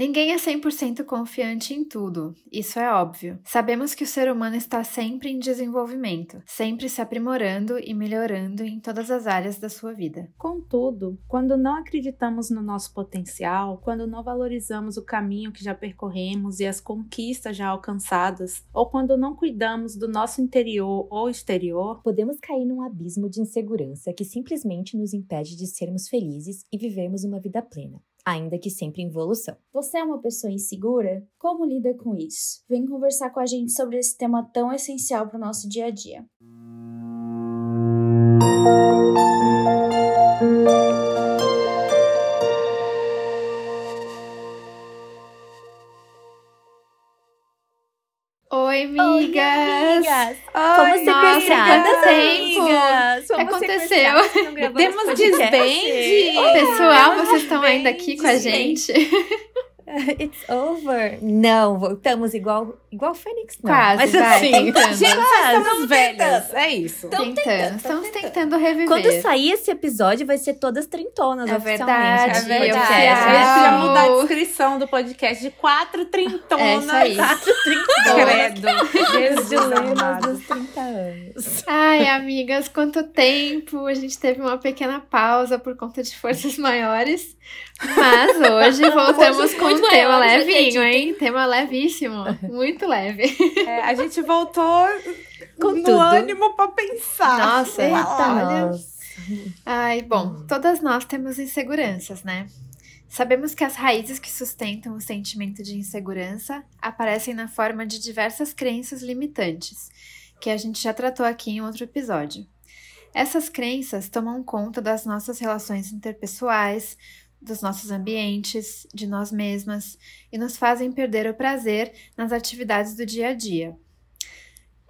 Ninguém é 100% confiante em tudo, isso é óbvio. Sabemos que o ser humano está sempre em desenvolvimento, sempre se aprimorando e melhorando em todas as áreas da sua vida. Contudo, quando não acreditamos no nosso potencial, quando não valorizamos o caminho que já percorremos e as conquistas já alcançadas, ou quando não cuidamos do nosso interior ou exterior, podemos cair num abismo de insegurança que simplesmente nos impede de sermos felizes e vivermos uma vida plena ainda que sempre em evolução. Você é uma pessoa insegura? Como lida com isso? Vem conversar com a gente sobre esse tema tão essencial para o nosso dia a dia. Oi, amigas! Oi, amigas! Fomos sequestradas, amigas! O que aconteceu? Temos desbande! Pessoal, vocês estão ainda aqui com a gente? It's over. Não, voltamos igual igual Fênix, não. Quase, mas vai, assim, tentando. Gente, estamos velhas. É isso. Tentando. tentando. Estamos tentando reviver. Quando sair esse episódio, vai ser todas trintonas, é verdade. É verdade. A gente vai mudar a descrição do podcast de quatro trintonas. É isso aí. Quatro trintonas. Credo. Jesus amado. dos 30 anos. Ai, amigas, quanto tempo. A gente teve uma pequena pausa por conta de forças maiores. Mas hoje voltamos hoje, com um tema levinho, hein? Tema levíssimo. Muito leve. É, a gente voltou Com no tudo. ânimo para pensar. Nossa, Eita, olha. Nossa. Ai, bom, todas nós temos inseguranças, né? Sabemos que as raízes que sustentam o sentimento de insegurança aparecem na forma de diversas crenças limitantes, que a gente já tratou aqui em outro episódio. Essas crenças tomam conta das nossas relações interpessoais, dos nossos ambientes, de nós mesmas e nos fazem perder o prazer nas atividades do dia a dia.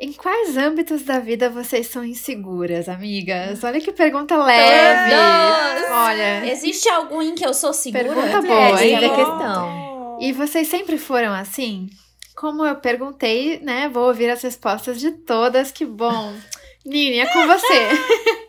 Em quais âmbitos da vida vocês são inseguras, amigas? Olha que pergunta leve. Todos. Olha. Existe algum em que eu sou segura? Pergunta boa, é, é questão. E vocês sempre foram assim? Como eu perguntei, né? Vou ouvir as respostas de todas. Que bom. Nini, é com você.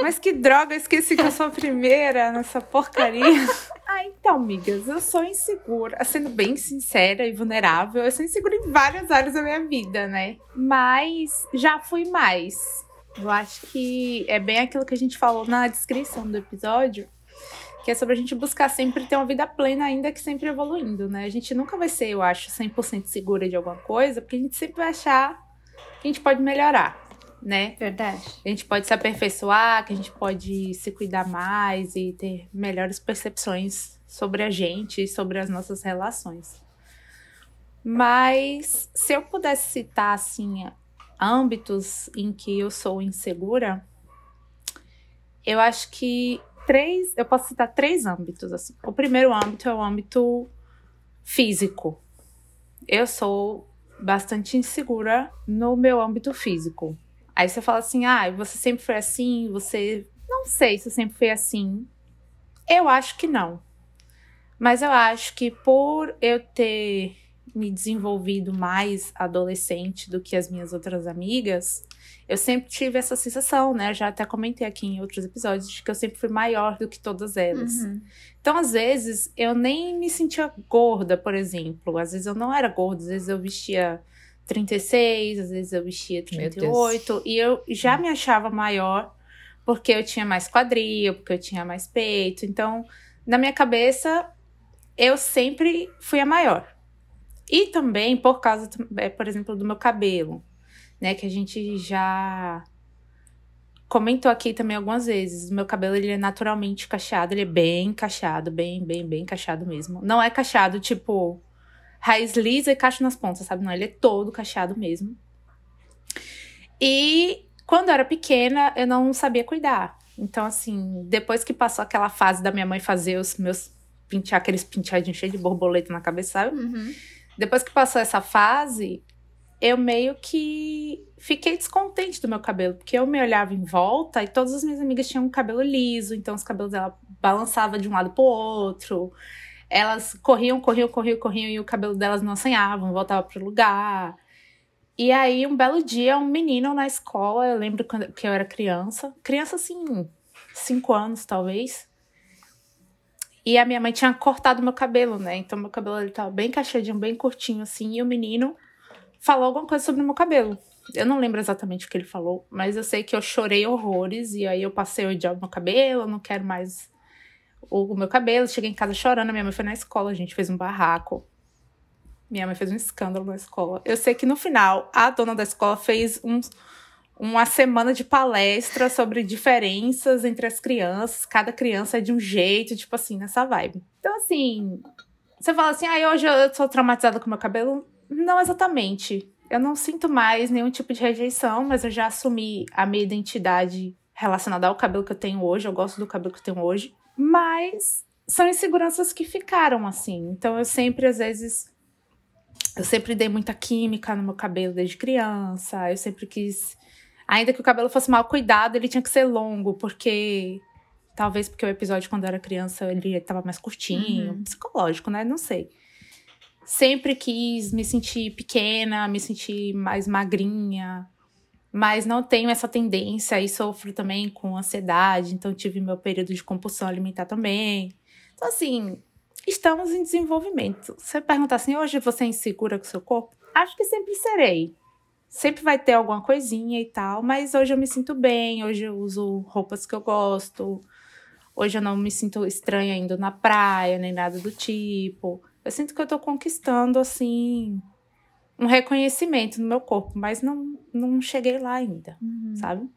Mas que droga, esqueci que eu sou a primeira nessa porcaria. Ah, então, amigas, eu sou insegura, sendo bem sincera e vulnerável, eu sou insegura em várias áreas da minha vida, né? Mas já fui mais. Eu acho que é bem aquilo que a gente falou na descrição do episódio, que é sobre a gente buscar sempre ter uma vida plena, ainda que sempre evoluindo, né? A gente nunca vai ser, eu acho, 100% segura de alguma coisa, porque a gente sempre vai achar que a gente pode melhorar né? Verdade. A gente pode se aperfeiçoar, que a gente pode se cuidar mais e ter melhores percepções sobre a gente e sobre as nossas relações. Mas se eu pudesse citar assim âmbitos em que eu sou insegura, eu acho que três, eu posso citar três âmbitos assim. O primeiro âmbito é o âmbito físico. Eu sou bastante insegura no meu âmbito físico. Aí você fala assim: ah, você sempre foi assim, você. Não sei se eu sempre fui assim. Eu acho que não. Mas eu acho que por eu ter me desenvolvido mais adolescente do que as minhas outras amigas, eu sempre tive essa sensação, né? Já até comentei aqui em outros episódios de que eu sempre fui maior do que todas elas. Uhum. Então, às vezes, eu nem me sentia gorda, por exemplo. Às vezes eu não era gorda, às vezes eu vestia 36, às vezes eu vestia 38, e eu já me achava maior porque eu tinha mais quadril, porque eu tinha mais peito. Então, na minha cabeça, eu sempre fui a maior. E também por causa, é, por exemplo, do meu cabelo, né, que a gente já comentou aqui também algumas vezes. O meu cabelo ele é naturalmente cacheado, ele é bem cacheado, bem, bem, bem cacheado mesmo. Não é cacheado tipo raiz lisa e cacho nas pontas, sabe? Não, ele é todo cacheado mesmo. E quando eu era pequena, eu não sabia cuidar. Então, assim, depois que passou aquela fase da minha mãe fazer os meus pentear aqueles penteadinhos cheios de borboleta na cabeça, sabe? Uhum. Depois que passou essa fase, eu meio que fiquei descontente do meu cabelo, porque eu me olhava em volta e todas as minhas amigas tinham um cabelo liso, então os cabelos dela balançavam de um lado pro outro elas corriam, corriam, corriam, corriam e o cabelo delas não assanhavam, voltava pro lugar. E aí, um belo dia, um menino na escola, eu lembro quando, que eu era criança, criança assim, cinco anos talvez. E a minha mãe tinha cortado meu cabelo, né? Então meu cabelo ele tava bem cacheadinho, bem curtinho assim, e o menino falou alguma coisa sobre o meu cabelo. Eu não lembro exatamente o que ele falou, mas eu sei que eu chorei horrores e aí eu passei a odiar o meu cabelo, eu não quero mais o meu cabelo. Cheguei em casa chorando, minha mãe foi na escola, a gente fez um barraco. Minha mãe fez um escândalo na escola. Eu sei que no final, a dona da escola fez um, uma semana de palestra sobre diferenças entre as crianças. Cada criança é de um jeito, tipo assim, nessa vibe. Então, assim, você fala assim, ah, hoje eu sou traumatizada com meu cabelo. Não exatamente. Eu não sinto mais nenhum tipo de rejeição, mas eu já assumi a minha identidade relacionada ao cabelo que eu tenho hoje. Eu gosto do cabelo que eu tenho hoje. Mas são inseguranças que ficaram assim. Então eu sempre, às vezes, eu sempre dei muita química no meu cabelo desde criança. Eu sempre quis. Ainda que o cabelo fosse mal cuidado, ele tinha que ser longo, porque. Talvez porque o episódio, quando eu era criança, ele estava mais curtinho. Uhum. Psicológico, né? Não sei. Sempre quis me sentir pequena, me sentir mais magrinha. Mas não tenho essa tendência e sofro também com ansiedade. Então, tive meu período de compulsão alimentar também. Então, assim, estamos em desenvolvimento. Você pergunta assim, hoje você é insegura com seu corpo? Acho que sempre serei. Sempre vai ter alguma coisinha e tal, mas hoje eu me sinto bem, hoje eu uso roupas que eu gosto, hoje eu não me sinto estranha indo na praia, nem nada do tipo. Eu sinto que eu tô conquistando, assim, um reconhecimento no meu corpo, mas não, não cheguei lá ainda, uhum. sabe?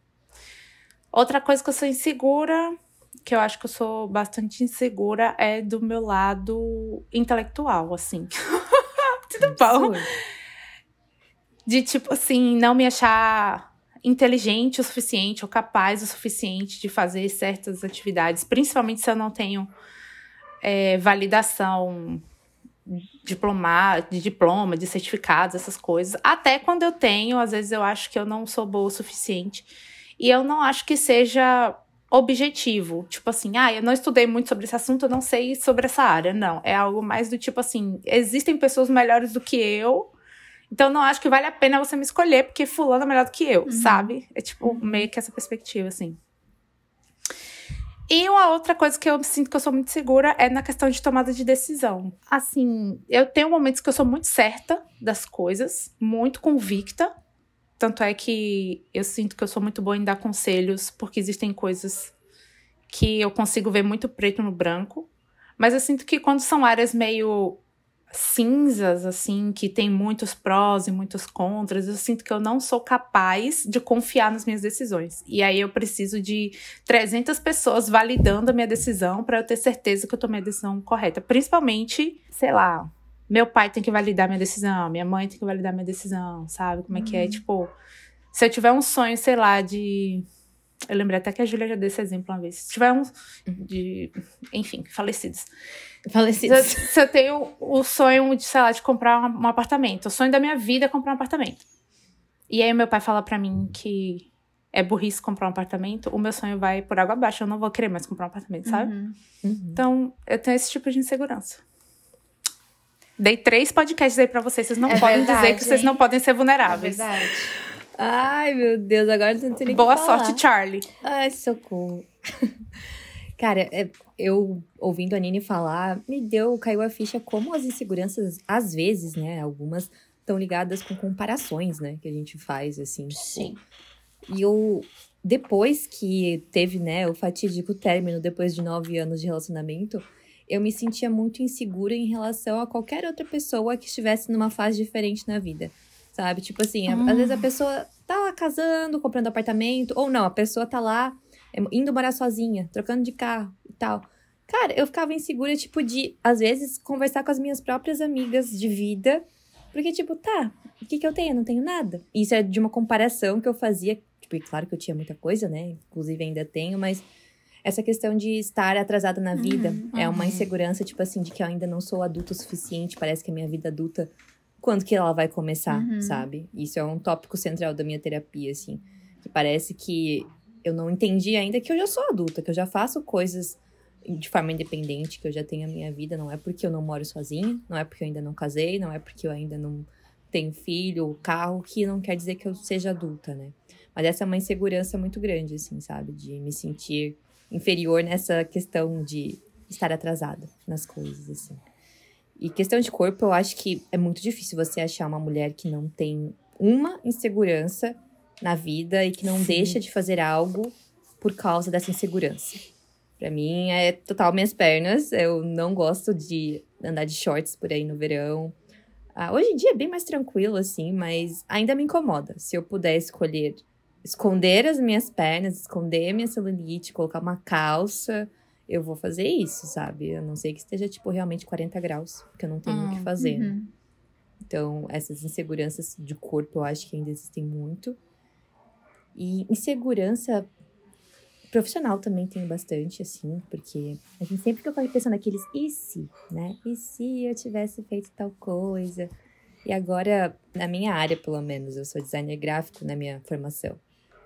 Outra coisa que eu sou insegura que eu acho que eu sou bastante insegura é do meu lado intelectual, assim. Tudo bom? De tipo assim, não me achar inteligente o suficiente ou capaz o suficiente de fazer certas atividades, principalmente se eu não tenho é, validação diploma, de diploma, de certificados, essas coisas. Até quando eu tenho, às vezes eu acho que eu não sou boa o suficiente. E eu não acho que seja objetivo. Tipo assim, ah, eu não estudei muito sobre esse assunto, eu não sei sobre essa área. Não. É algo mais do tipo assim: existem pessoas melhores do que eu. Então não acho que vale a pena você me escolher, porque fulano é melhor do que eu, uhum. sabe? É tipo, uhum. meio que essa perspectiva, assim. E uma outra coisa que eu sinto que eu sou muito segura é na questão de tomada de decisão. Assim, eu tenho momentos que eu sou muito certa das coisas, muito convicta, tanto é que eu sinto que eu sou muito boa em dar conselhos, porque existem coisas que eu consigo ver muito preto no branco. Mas eu sinto que quando são áreas meio cinzas, assim, que tem muitos prós e muitos contras, eu sinto que eu não sou capaz de confiar nas minhas decisões. E aí eu preciso de 300 pessoas validando a minha decisão para eu ter certeza que eu tomei a decisão correta. Principalmente, sei lá, meu pai tem que validar minha decisão, minha mãe tem que validar minha decisão, sabe? Como é uhum. que é? Uhum. Tipo, se eu tiver um sonho, sei lá, de. Eu lembrei até que a Júlia já deu esse exemplo uma vez. Se tiver um. De. Enfim, falecidos. Falecidos. Se, se eu tenho o sonho de, sei lá, de comprar um, um apartamento. O sonho da minha vida é comprar um apartamento. E aí, meu pai fala para mim que é burrice comprar um apartamento, o meu sonho vai por água abaixo. Eu não vou querer mais comprar um apartamento, sabe? Uhum. Uhum. Então, eu tenho esse tipo de insegurança. Dei três podcasts aí pra vocês. Vocês não é podem verdade, dizer que hein? vocês não podem ser vulneráveis. É verdade. Ai, meu Deus, agora não tem nem Boa sorte, Charlie. Ai, socorro. Cara, é, eu ouvindo a Nini falar, me deu, caiu a ficha como as inseguranças, às vezes, né, algumas estão ligadas com comparações, né, que a gente faz, assim. Tipo, Sim. E eu, depois que teve, né, o fatídico término, depois de nove anos de relacionamento, eu me sentia muito insegura em relação a qualquer outra pessoa que estivesse numa fase diferente na vida. Sabe? Tipo assim, às vezes a ah. pessoa tá lá casando, comprando apartamento, ou não, a pessoa tá lá indo morar sozinha, trocando de carro e tal. Cara, eu ficava insegura, tipo, de, às vezes, conversar com as minhas próprias amigas de vida. Porque, tipo, tá, o que, que eu tenho? Eu não tenho nada. Isso é de uma comparação que eu fazia. Tipo, e claro que eu tinha muita coisa, né? Inclusive ainda tenho, mas essa questão de estar atrasada na vida uhum, é uma uhum. insegurança, tipo assim, de que eu ainda não sou adulto o suficiente. Parece que a minha vida adulta, quando que ela vai começar, uhum. sabe? Isso é um tópico central da minha terapia, assim. Que parece que eu não entendi ainda que eu já sou adulta, que eu já faço coisas de forma independente, que eu já tenho a minha vida. Não é porque eu não moro sozinha, não é porque eu ainda não casei, não é porque eu ainda não tenho filho ou carro, que não quer dizer que eu seja adulta, né? Mas essa é uma insegurança muito grande, assim, sabe? De me sentir inferior nessa questão de estar atrasada nas coisas, assim. E questão de corpo, eu acho que é muito difícil você achar uma mulher que não tem uma insegurança na vida e que não Sim. deixa de fazer algo por causa dessa insegurança. Para mim é total minhas pernas. Eu não gosto de andar de shorts por aí no verão. Ah, hoje em dia é bem mais tranquilo, assim, mas ainda me incomoda. Se eu puder escolher esconder as minhas pernas, esconder a minha celulite, colocar uma calça, eu vou fazer isso, sabe? A não sei que esteja, tipo, realmente 40 graus, porque eu não tenho o que hum, fazer. Uhum. Então, essas inseguranças de corpo eu acho que ainda existem muito. E insegurança profissional também tem bastante, assim, porque a gente sempre fica pensando naqueles e se, né? E se eu tivesse feito tal coisa? E agora, na minha área, pelo menos, eu sou designer gráfico na minha formação.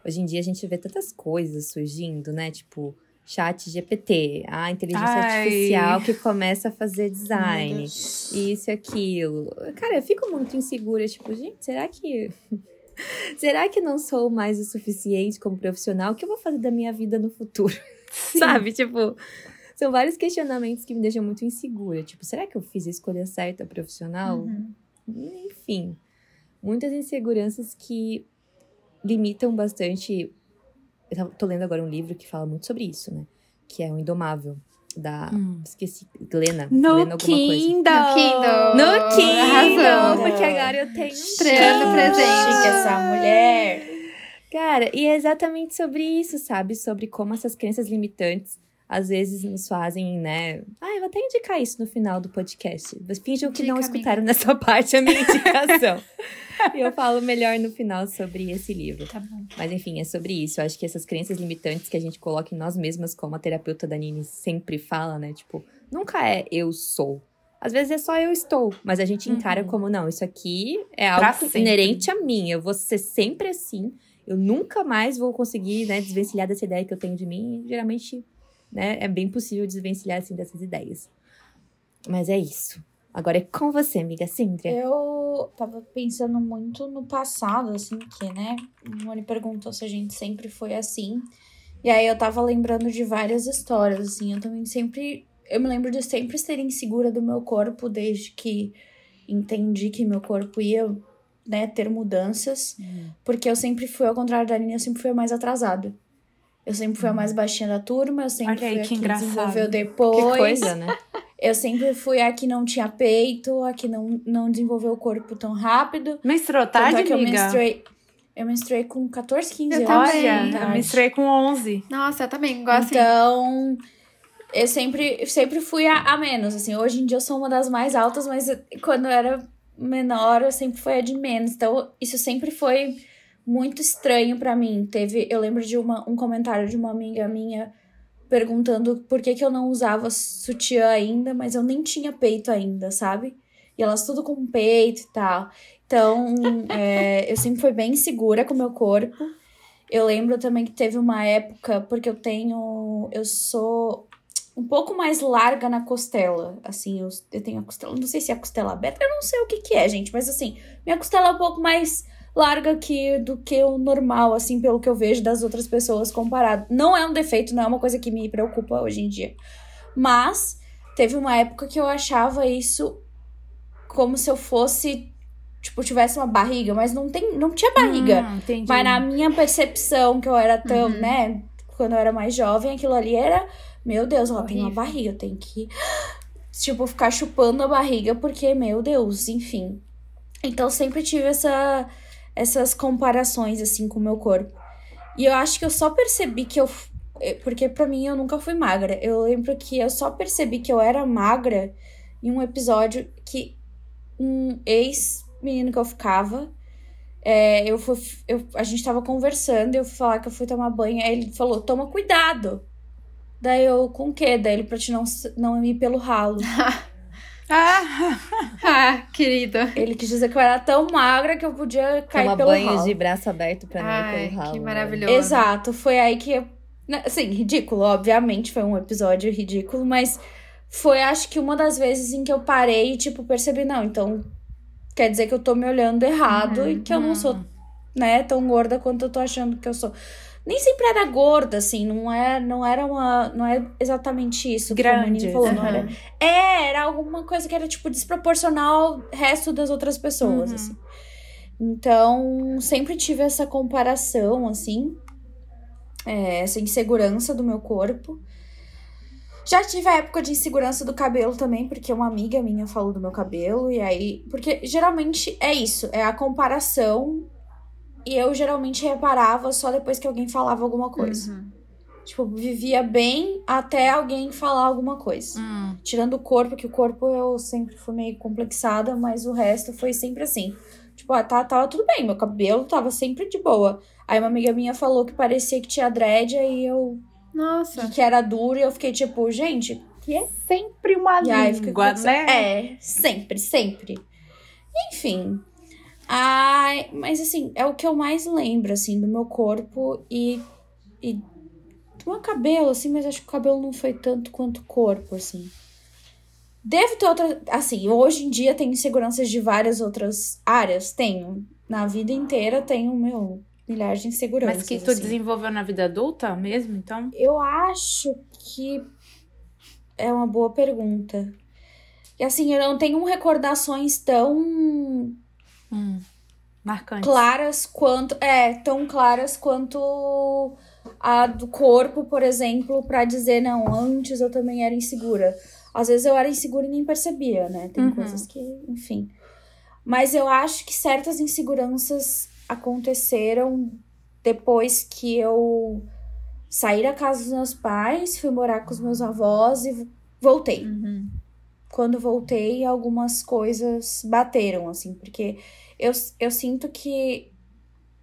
Hoje em dia a gente vê tantas coisas surgindo, né? Tipo, chat GPT, a inteligência Ai. artificial que começa a fazer design, isso e aquilo. Cara, eu fico muito insegura, tipo, gente, será que será que não sou mais o suficiente como profissional? O que eu vou fazer da minha vida no futuro? Sabe, tipo, são vários questionamentos que me deixam muito insegura, tipo, será que eu fiz a escolha certa profissional? Uhum. Enfim, muitas inseguranças que limitam bastante eu tô lendo agora um livro que fala muito sobre isso, né? Que é o Indomável. Da. Hum. Esqueci. Glena. No Glena Kindle. No Kindle. No Kindle. Porque agora eu tenho. Estreando presente. essa mulher. Cara, e é exatamente sobre isso, sabe? Sobre como essas crenças limitantes às vezes nos fazem, né? Ah, eu vou até indicar isso no final do podcast. Finjam que Dica, não escutaram amiga. nessa parte a minha indicação. e eu falo melhor no final sobre esse livro. Tá bom. Mas enfim, é sobre isso. Eu acho que essas crenças limitantes que a gente coloca em nós mesmas, como a terapeuta da Nini sempre fala, né? Tipo, nunca é eu sou. Às vezes é só eu estou, mas a gente encara uhum. como, não, isso aqui é algo inerente a mim. Eu vou ser sempre assim. Eu nunca mais vou conseguir, né, desvencilhar dessa ideia que eu tenho de mim. E, geralmente né? É bem possível desvencilhar, assim, dessas ideias. Mas é isso. Agora é com você, amiga Cindria. Eu tava pensando muito no passado, assim, que, né? O Moni perguntou se a gente sempre foi assim. E aí eu tava lembrando de várias histórias, assim. Eu também sempre. Eu me lembro de sempre ser insegura do meu corpo desde que entendi que meu corpo ia, né, ter mudanças. Hum. Porque eu sempre fui, ao contrário da Aline, eu sempre fui mais atrasada. Eu sempre fui a mais baixinha da turma, eu sempre fui a que, que desenvolveu depois. Que coisa, né? Eu sempre fui a que não tinha peito, a que não, não desenvolveu o corpo tão rápido. Menstruou tarde, Tanto é amiga? Eu menstruei, eu menstruei com 14, 15 eu anos. Também. Eu menstruei com 11. Nossa, eu também gosto Então, eu sempre, sempre fui a, a menos, assim. Hoje em dia eu sou uma das mais altas, mas quando eu era menor, eu sempre fui a de menos. Então, isso sempre foi muito estranho para mim. Teve, eu lembro de uma, um comentário de uma amiga minha perguntando por que, que eu não usava sutiã ainda, mas eu nem tinha peito ainda, sabe? E elas tudo com peito e tal. Então, é, eu sempre fui bem segura com o meu corpo. Eu lembro também que teve uma época, porque eu tenho. Eu sou um pouco mais larga na costela. Assim, eu, eu tenho a costela. Não sei se é a costela aberta, eu não sei o que, que é, gente, mas assim, minha costela é um pouco mais larga que, do que o normal, assim, pelo que eu vejo das outras pessoas comparado. Não é um defeito, não é uma coisa que me preocupa hoje em dia. Mas teve uma época que eu achava isso como se eu fosse tipo, tivesse uma barriga, mas não tem, não tinha barriga. Hum, mas na minha percepção, que eu era tão, uhum. né, quando eu era mais jovem, aquilo ali era, meu Deus, ela Horrível. tem uma barriga, eu tenho que, tipo, ficar chupando a barriga, porque, meu Deus, enfim. Então, sempre tive essa, essas comparações, assim, com o meu corpo. E eu acho que eu só percebi que eu. Eh, porque para mim eu nunca fui magra. Eu lembro que eu só percebi que eu era magra em um episódio que um ex-menino que eu ficava. É, eu fui, eu, a gente tava conversando eu fui falar que eu fui tomar banho. Aí ele falou: toma cuidado. Daí eu, com o quê? Daí ele pra te não, não ir pelo ralo. Ah, ah, querida. Ele quis dizer que eu era tão magra que eu podia cair Toma pelo banho ralo. de braço aberto pra Ai, não ir pelo ralo. que né? maravilhoso. Exato, foi aí que... Né, assim, ridículo, obviamente, foi um episódio ridículo, mas foi, acho que, uma das vezes em que eu parei e, tipo, percebi, não, então quer dizer que eu tô me olhando errado uhum, e que eu não sou, né, tão gorda quanto eu tô achando que eu sou. Nem sempre era gorda, assim, não é, não era uma, não é exatamente isso. Grande. Que falou, uhum. era. É, era alguma coisa que era tipo desproporcional ao resto das outras pessoas, uhum. assim. Então, sempre tive essa comparação, assim, é, essa insegurança do meu corpo. Já tive a época de insegurança do cabelo também, porque uma amiga minha falou do meu cabelo, e aí. Porque geralmente é isso, é a comparação. E eu geralmente reparava só depois que alguém falava alguma coisa. Uhum. Tipo, vivia bem até alguém falar alguma coisa. Uhum. Tirando o corpo, que o corpo eu sempre fui meio complexada, mas o resto foi sempre assim. Tipo, ah, tá, tava tudo bem, meu cabelo tava sempre de boa. Aí uma amiga minha falou que parecia que tinha dread, aí eu nossa. Que era duro e eu fiquei tipo, gente, que é sempre uma e língua, né? É, sempre, sempre. Enfim. Ai, mas assim, é o que eu mais lembro, assim, do meu corpo e, e do meu cabelo, assim, mas acho que o cabelo não foi tanto quanto o corpo, assim. Devo ter outra. Assim, hoje em dia tenho inseguranças de várias outras áreas. Tenho. Na vida inteira tenho, meu, milhares de inseguranças. Mas que tu assim. desenvolveu na vida adulta mesmo, então? Eu acho que é uma boa pergunta. E assim, eu não tenho recordações tão hum, marcantes. claras quanto é, tão claras quanto a do corpo, por exemplo, para dizer não, antes eu também era insegura. Às vezes eu era insegura e nem percebia, né? Tem uhum. coisas que, enfim. Mas eu acho que certas inseguranças aconteceram depois que eu saí da casa dos meus pais, fui morar com os meus avós e voltei. Uhum. Quando voltei, algumas coisas bateram, assim, porque eu, eu sinto que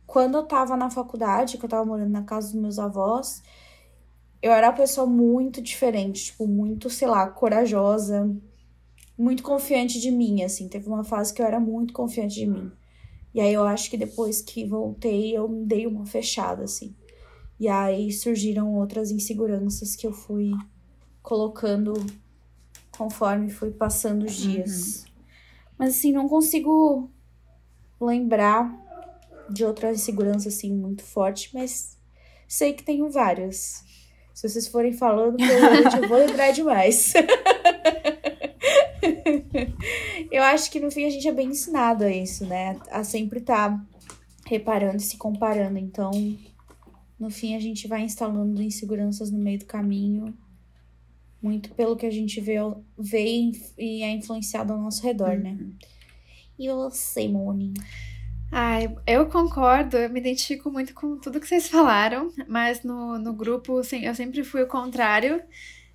quando eu tava na faculdade, que eu tava morando na casa dos meus avós, eu era uma pessoa muito diferente, tipo, muito, sei lá, corajosa, muito confiante de mim, assim. Teve uma fase que eu era muito confiante de mim. E aí eu acho que depois que voltei, eu me dei uma fechada, assim. E aí surgiram outras inseguranças que eu fui colocando conforme fui passando os dias. Uhum. Mas assim, não consigo lembrar de outra insegurança assim muito forte, mas sei que tenho várias. Se vocês forem falando, provavelmente eu vou lembrar demais. Eu acho que no fim a gente é bem ensinado a isso, né? A sempre estar tá reparando e se comparando. Então, no fim, a gente vai instalando inseguranças no meio do caminho. Muito pelo que a gente vê, vê e é influenciado ao nosso redor, né? uhum. né? E você, Moni? Ai, eu concordo, eu me identifico muito com tudo que vocês falaram, mas no, no grupo, assim, eu sempre fui o contrário.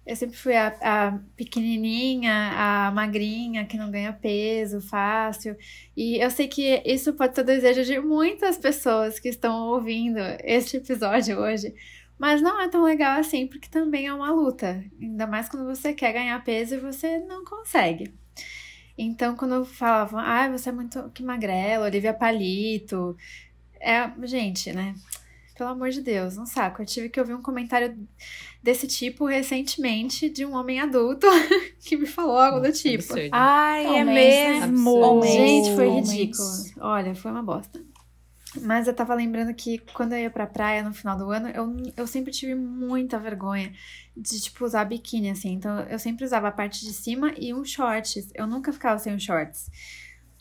Eu sempre fui a, a, pequenininha, a magrinha, que não ganha peso fácil. E eu sei que isso pode ser o desejo de muitas pessoas que estão ouvindo este episódio hoje. Mas não é tão legal assim, porque também é uma luta. Ainda mais quando você quer ganhar peso e você não consegue. Então, quando falavam, ah, você é muito que magrela, Olivia Palito. É, gente, né? Pelo amor de Deus, um saco. Eu tive que ouvir um comentário desse tipo recentemente de um homem adulto que me falou algo do tipo. Absurdo. Ai, é mesmo. Homens. Gente, foi ridículo. Olha, foi uma bosta. Mas eu tava lembrando que quando eu ia pra praia no final do ano, eu, eu sempre tive muita vergonha de, tipo, usar biquíni, assim. Então, eu sempre usava a parte de cima e um shorts. Eu nunca ficava sem um shorts.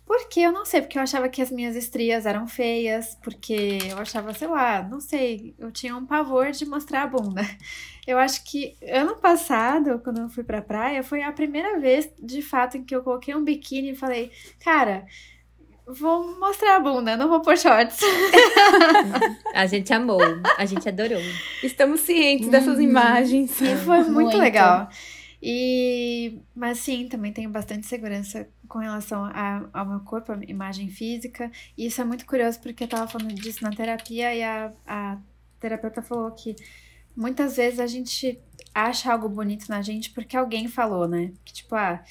Porque eu não sei, porque eu achava que as minhas estrias eram feias, porque eu achava, sei lá, não sei, eu tinha um pavor de mostrar a bunda. Eu acho que ano passado, quando eu fui pra praia, foi a primeira vez, de fato, em que eu coloquei um biquíni e falei, cara, vou mostrar a bunda, não vou pôr shorts. a gente amou, a gente adorou. Estamos cientes dessas uhum. imagens. E foi muito, muito. legal. E, mas sim, também tenho bastante segurança com relação a, ao meu corpo, a imagem física. E isso é muito curioso porque eu tava falando disso na terapia e a, a terapeuta falou que muitas vezes a gente acha algo bonito na gente porque alguém falou, né? Que tipo, ah,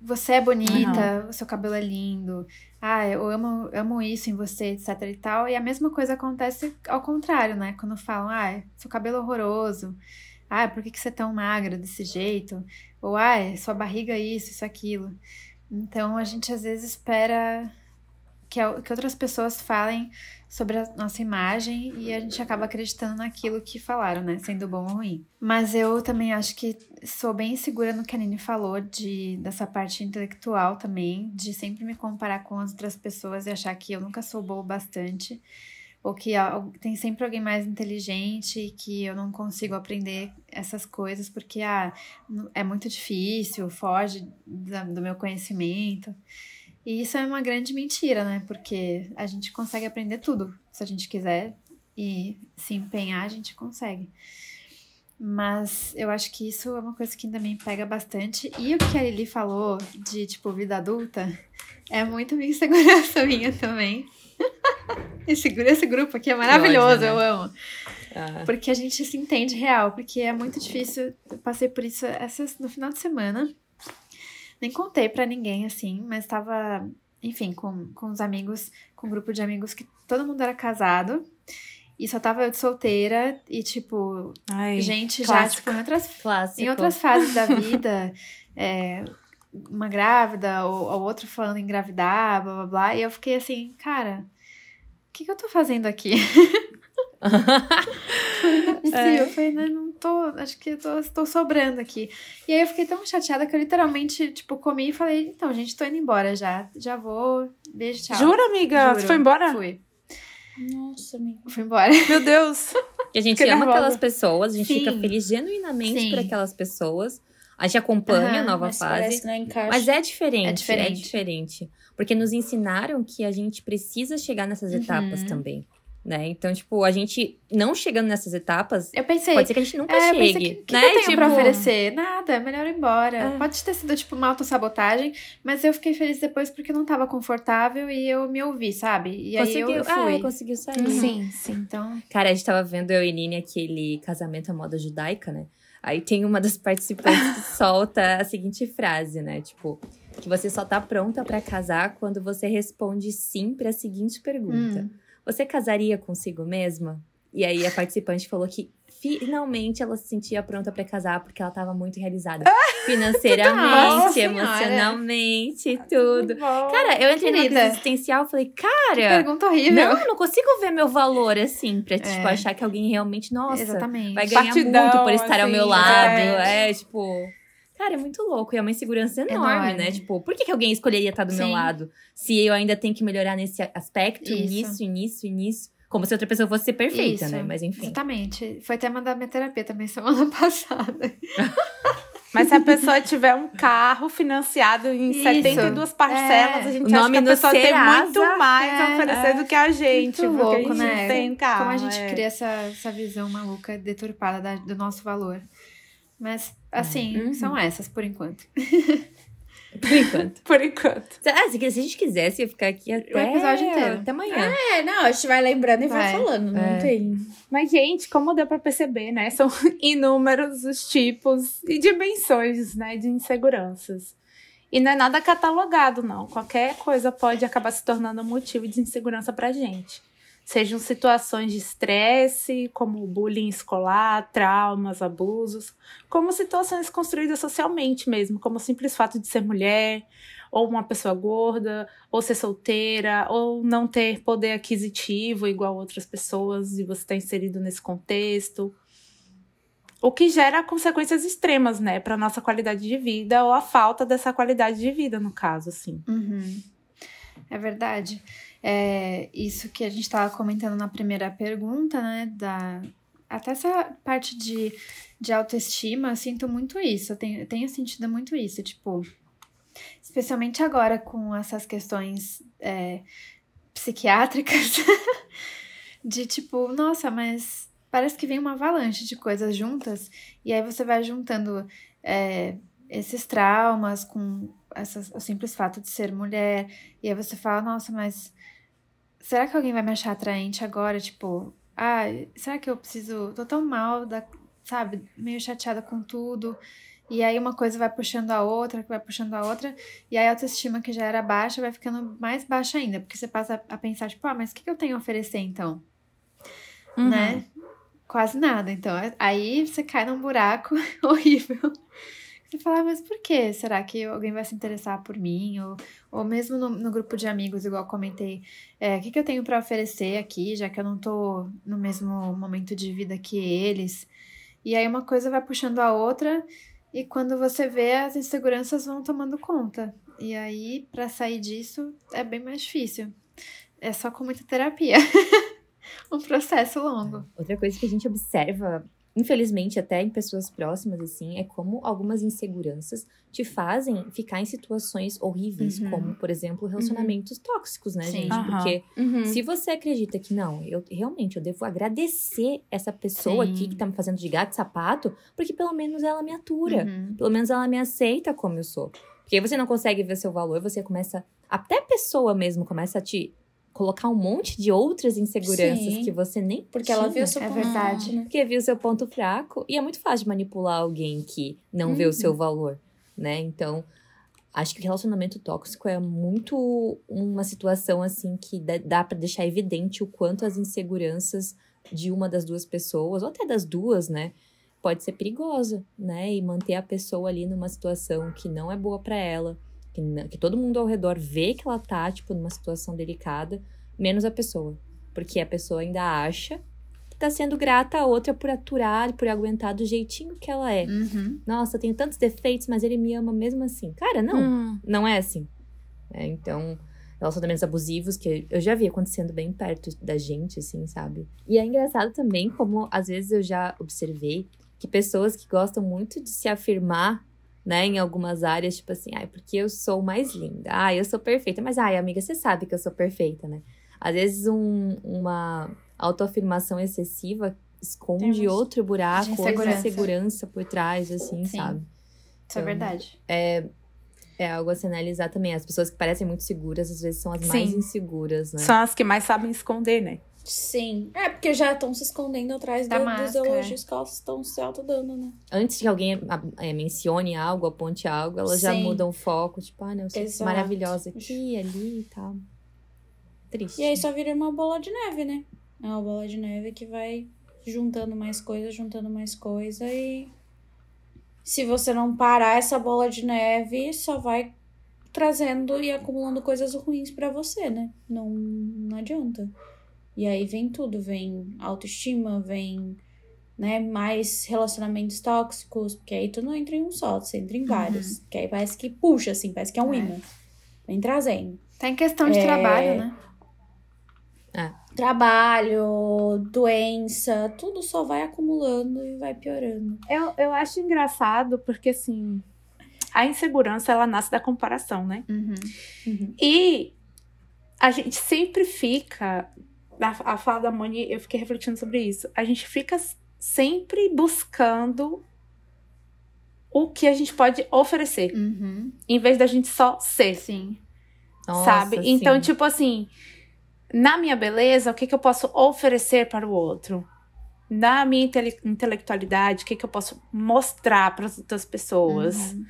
você é bonita, uhum. o seu cabelo é lindo, ah, eu amo, amo isso em você, etc e tal. E a mesma coisa acontece ao contrário, né? Quando falam, ah, seu cabelo é horroroso, ah, por que, que você é tão magra desse jeito? Ou, ah, sua barriga é isso, isso, aquilo. Então a gente às vezes espera que, que outras pessoas falem sobre a nossa imagem e a gente acaba acreditando naquilo que falaram, né? Sendo bom ou ruim. Mas eu também acho que sou bem segura no que a Nini falou, de, dessa parte intelectual também, de sempre me comparar com as outras pessoas e achar que eu nunca sou boa o bastante. Ou que tem sempre alguém mais inteligente e que eu não consigo aprender essas coisas porque ah, é muito difícil, foge do meu conhecimento. E isso é uma grande mentira, né? Porque a gente consegue aprender tudo, se a gente quiser e se empenhar, a gente consegue. Mas eu acho que isso é uma coisa que também pega bastante. E o que a Lili falou de, tipo, vida adulta é muito minha insegurança minha também. esse, esse grupo aqui é maravilhoso, ódio, né? eu amo. Ah. Porque a gente se entende real, porque é muito difícil. Eu passei por isso essas, no final de semana. Nem contei para ninguém, assim, mas tava, enfim, com, com os amigos, com um grupo de amigos que todo mundo era casado. E só tava eu de solteira e, tipo, Ai, gente clássico. já, tipo, em outras, em outras fases da vida, é, uma grávida ou, ou outro falando em engravidar, blá blá blá. E eu fiquei assim, cara, o que, que eu tô fazendo aqui? não é possível. É. Eu falei, não, não tô, acho que tô, tô sobrando aqui. E aí eu fiquei tão chateada que eu literalmente, tipo, comi e falei, então, gente, tô indo embora já. Já vou. Beijo, tchau. Jura, amiga? Juro. Você foi embora? Fui. Nossa, amiga. Fui embora. Meu Deus. E a gente Fiquei ama nervosa. aquelas pessoas, a gente Sim. fica feliz genuinamente Sim. por aquelas pessoas. A gente acompanha uhum, a nova mas fase. Mas é diferente, é diferente. É diferente. Porque nos ensinaram que a gente precisa chegar nessas etapas uhum. também né? Então, tipo, a gente não chegando nessas etapas, eu pensei, pode ser que a gente nunca é, chegue, que, que né? Eu tenho tipo... pra oferecer? Nada, é melhor ir embora. É. Pode ter sido, tipo, uma autossabotagem, mas eu fiquei feliz depois porque não tava confortável e eu me ouvi, sabe? E conseguiu, aí eu, eu fui. Ah, conseguiu sair. Uhum. Sim, sim. Então... Cara, a gente tava vendo eu e Nini aquele casamento à moda judaica, né? Aí tem uma das participantes que solta a seguinte frase, né? Tipo, que você só tá pronta para casar quando você responde sim para a seguinte pergunta. Hum você casaria consigo mesma? E aí a participante falou que finalmente ela se sentia pronta para casar porque ela estava muito realizada financeiramente, emocionalmente, tudo. Cara, eu entrei Querida. na crise existencial, falei, cara, que pergunta horrível. Não, não consigo ver meu valor assim para tipo é. achar que alguém realmente, nossa, Exatamente. vai ganhar Partidão, muito por estar assim, ao meu lado, é, é tipo, Cara, é muito louco. E é uma insegurança enorme, né? enorme. né? Tipo, por que, que alguém escolheria estar do Sim. meu lado? Se eu ainda tenho que melhorar nesse aspecto, Isso. nisso, nisso e nisso. Como se outra pessoa fosse ser perfeita, Isso. né? Mas enfim. Exatamente. Foi tema da minha terapia também semana passada. Mas se a pessoa tiver um carro financiado em Isso. 72 parcelas, é. a gente o nome acha que a pessoa tem muito mais é. a oferecer é. do que a gente. Muito louco, a gente né? tem carro. Como a gente é. cria essa, essa visão maluca, deturpada da, do nosso valor. Mas, assim, uhum. são essas por enquanto. Por enquanto. Por enquanto. Ah, se, a gente quisesse, ia ficar aqui até o episódio inteiro. Até amanhã. É, não, a gente vai lembrando e vai, vai falando. Não é. tem. Mas, gente, como deu pra perceber, né? São inúmeros os tipos e dimensões, né? De inseguranças. E não é nada catalogado, não. Qualquer coisa pode acabar se tornando um motivo de insegurança pra gente sejam situações de estresse, como bullying escolar, traumas, abusos, como situações construídas socialmente mesmo, como o simples fato de ser mulher, ou uma pessoa gorda, ou ser solteira, ou não ter poder aquisitivo igual outras pessoas e você está inserido nesse contexto. O que gera consequências extremas, né, para nossa qualidade de vida ou a falta dessa qualidade de vida, no caso, assim. Uhum. É verdade é, isso que a gente estava comentando na primeira pergunta, né? Da, até essa parte de, de autoestima, eu sinto muito isso. Eu tenho, eu tenho sentido muito isso, tipo, especialmente agora com essas questões é, psiquiátricas, de tipo, nossa, mas parece que vem uma avalanche de coisas juntas, e aí você vai juntando é, esses traumas com essas, o simples fato de ser mulher, e aí você fala, nossa, mas será que alguém vai me achar atraente agora? Tipo, ah, será que eu preciso. Tô tão mal, da, sabe? Meio chateada com tudo. E aí uma coisa vai puxando a outra, que vai puxando a outra, e aí a autoestima que já era baixa vai ficando mais baixa ainda, porque você passa a pensar, tipo, ah, mas o que, que eu tenho a oferecer então? Uhum. Né? Quase nada. Então, aí você cai num buraco horrível. Você fala, mas por que será que alguém vai se interessar por mim? Ou, ou mesmo no, no grupo de amigos, igual comentei, é, o que, que eu tenho para oferecer aqui, já que eu não tô no mesmo momento de vida que eles? E aí uma coisa vai puxando a outra, e quando você vê, as inseguranças vão tomando conta. E aí, para sair disso, é bem mais difícil. É só com muita terapia. um processo longo. Outra coisa que a gente observa infelizmente, até em pessoas próximas, assim, é como algumas inseguranças te fazem ficar em situações horríveis, uhum. como, por exemplo, relacionamentos uhum. tóxicos, né, Sim. gente? Uhum. Porque se você acredita que, não, eu realmente eu devo agradecer essa pessoa Sim. aqui que tá me fazendo de gato sapato, porque pelo menos ela me atura, uhum. pelo menos ela me aceita como eu sou. Porque aí você não consegue ver seu valor, você começa. Até a pessoa mesmo começa a te colocar um monte de outras inseguranças Sim, que você nem porque tinha. ela viu seu é ponto verdade né? porque viu seu ponto fraco e é muito fácil de manipular alguém que não uhum. vê o seu uhum. valor né então acho que o relacionamento tóxico é muito uma situação assim que dá, dá para deixar evidente o quanto as inseguranças de uma das duas pessoas ou até das duas né pode ser perigosa né e manter a pessoa ali numa situação que não é boa para ela que, que todo mundo ao redor vê que ela tá, tipo, numa situação delicada, menos a pessoa. Porque a pessoa ainda acha que tá sendo grata a outra por aturar, por aguentar do jeitinho que ela é. Uhum. Nossa, eu tenho tantos defeitos, mas ele me ama mesmo assim. Cara, não, hum. não é assim. É, então, relacionamentos abusivos que eu já vi acontecendo bem perto da gente, assim, sabe? E é engraçado também como, às vezes, eu já observei que pessoas que gostam muito de se afirmar né, em algumas áreas, tipo assim, ai, porque eu sou mais linda, ai, eu sou perfeita, mas ai, amiga, você sabe que eu sou perfeita, né? Às vezes um, uma autoafirmação excessiva esconde Temos outro buraco, outra insegurança por trás, assim, Sim. sabe? Isso é então, é verdade. É, é algo a se analisar também. As pessoas que parecem muito seguras, às vezes são as Sim. mais inseguras, né? São as que mais sabem esconder, né? Sim. É, porque já estão se escondendo atrás da do, dos elogios que elas estão se autodando, né? Antes que alguém é, mencione algo, aponte algo, elas Sim. já mudam o foco. Tipo, ah, não, eu sou Exato. maravilhosa aqui, ali e tal. Triste. E aí só vira uma bola de neve, né? É uma bola de neve que vai juntando mais coisa, juntando mais coisa e se você não parar essa bola de neve, só vai trazendo e acumulando coisas ruins para você, né? Não, não adianta. E aí vem tudo, vem autoestima, vem né, mais relacionamentos tóxicos, porque aí tu não entra em um só, você entra em vários. Uhum. Que aí parece que puxa, assim, parece que é um é. imã. Vem trazendo. Tá em questão de é... trabalho, né? É. Trabalho, doença, tudo só vai acumulando e vai piorando. Eu, eu acho engraçado porque, assim, a insegurança, ela nasce da comparação, né? Uhum. Uhum. E a gente sempre fica a, a fala da Moni, eu fiquei refletindo sobre isso. A gente fica sempre buscando o que a gente pode oferecer, uhum. em vez da gente só ser. Sim. Sabe? Nossa, então, sim. tipo assim, na minha beleza, o que, que eu posso oferecer para o outro? Na minha intele intelectualidade, o que, que eu posso mostrar para as outras pessoas? Uhum.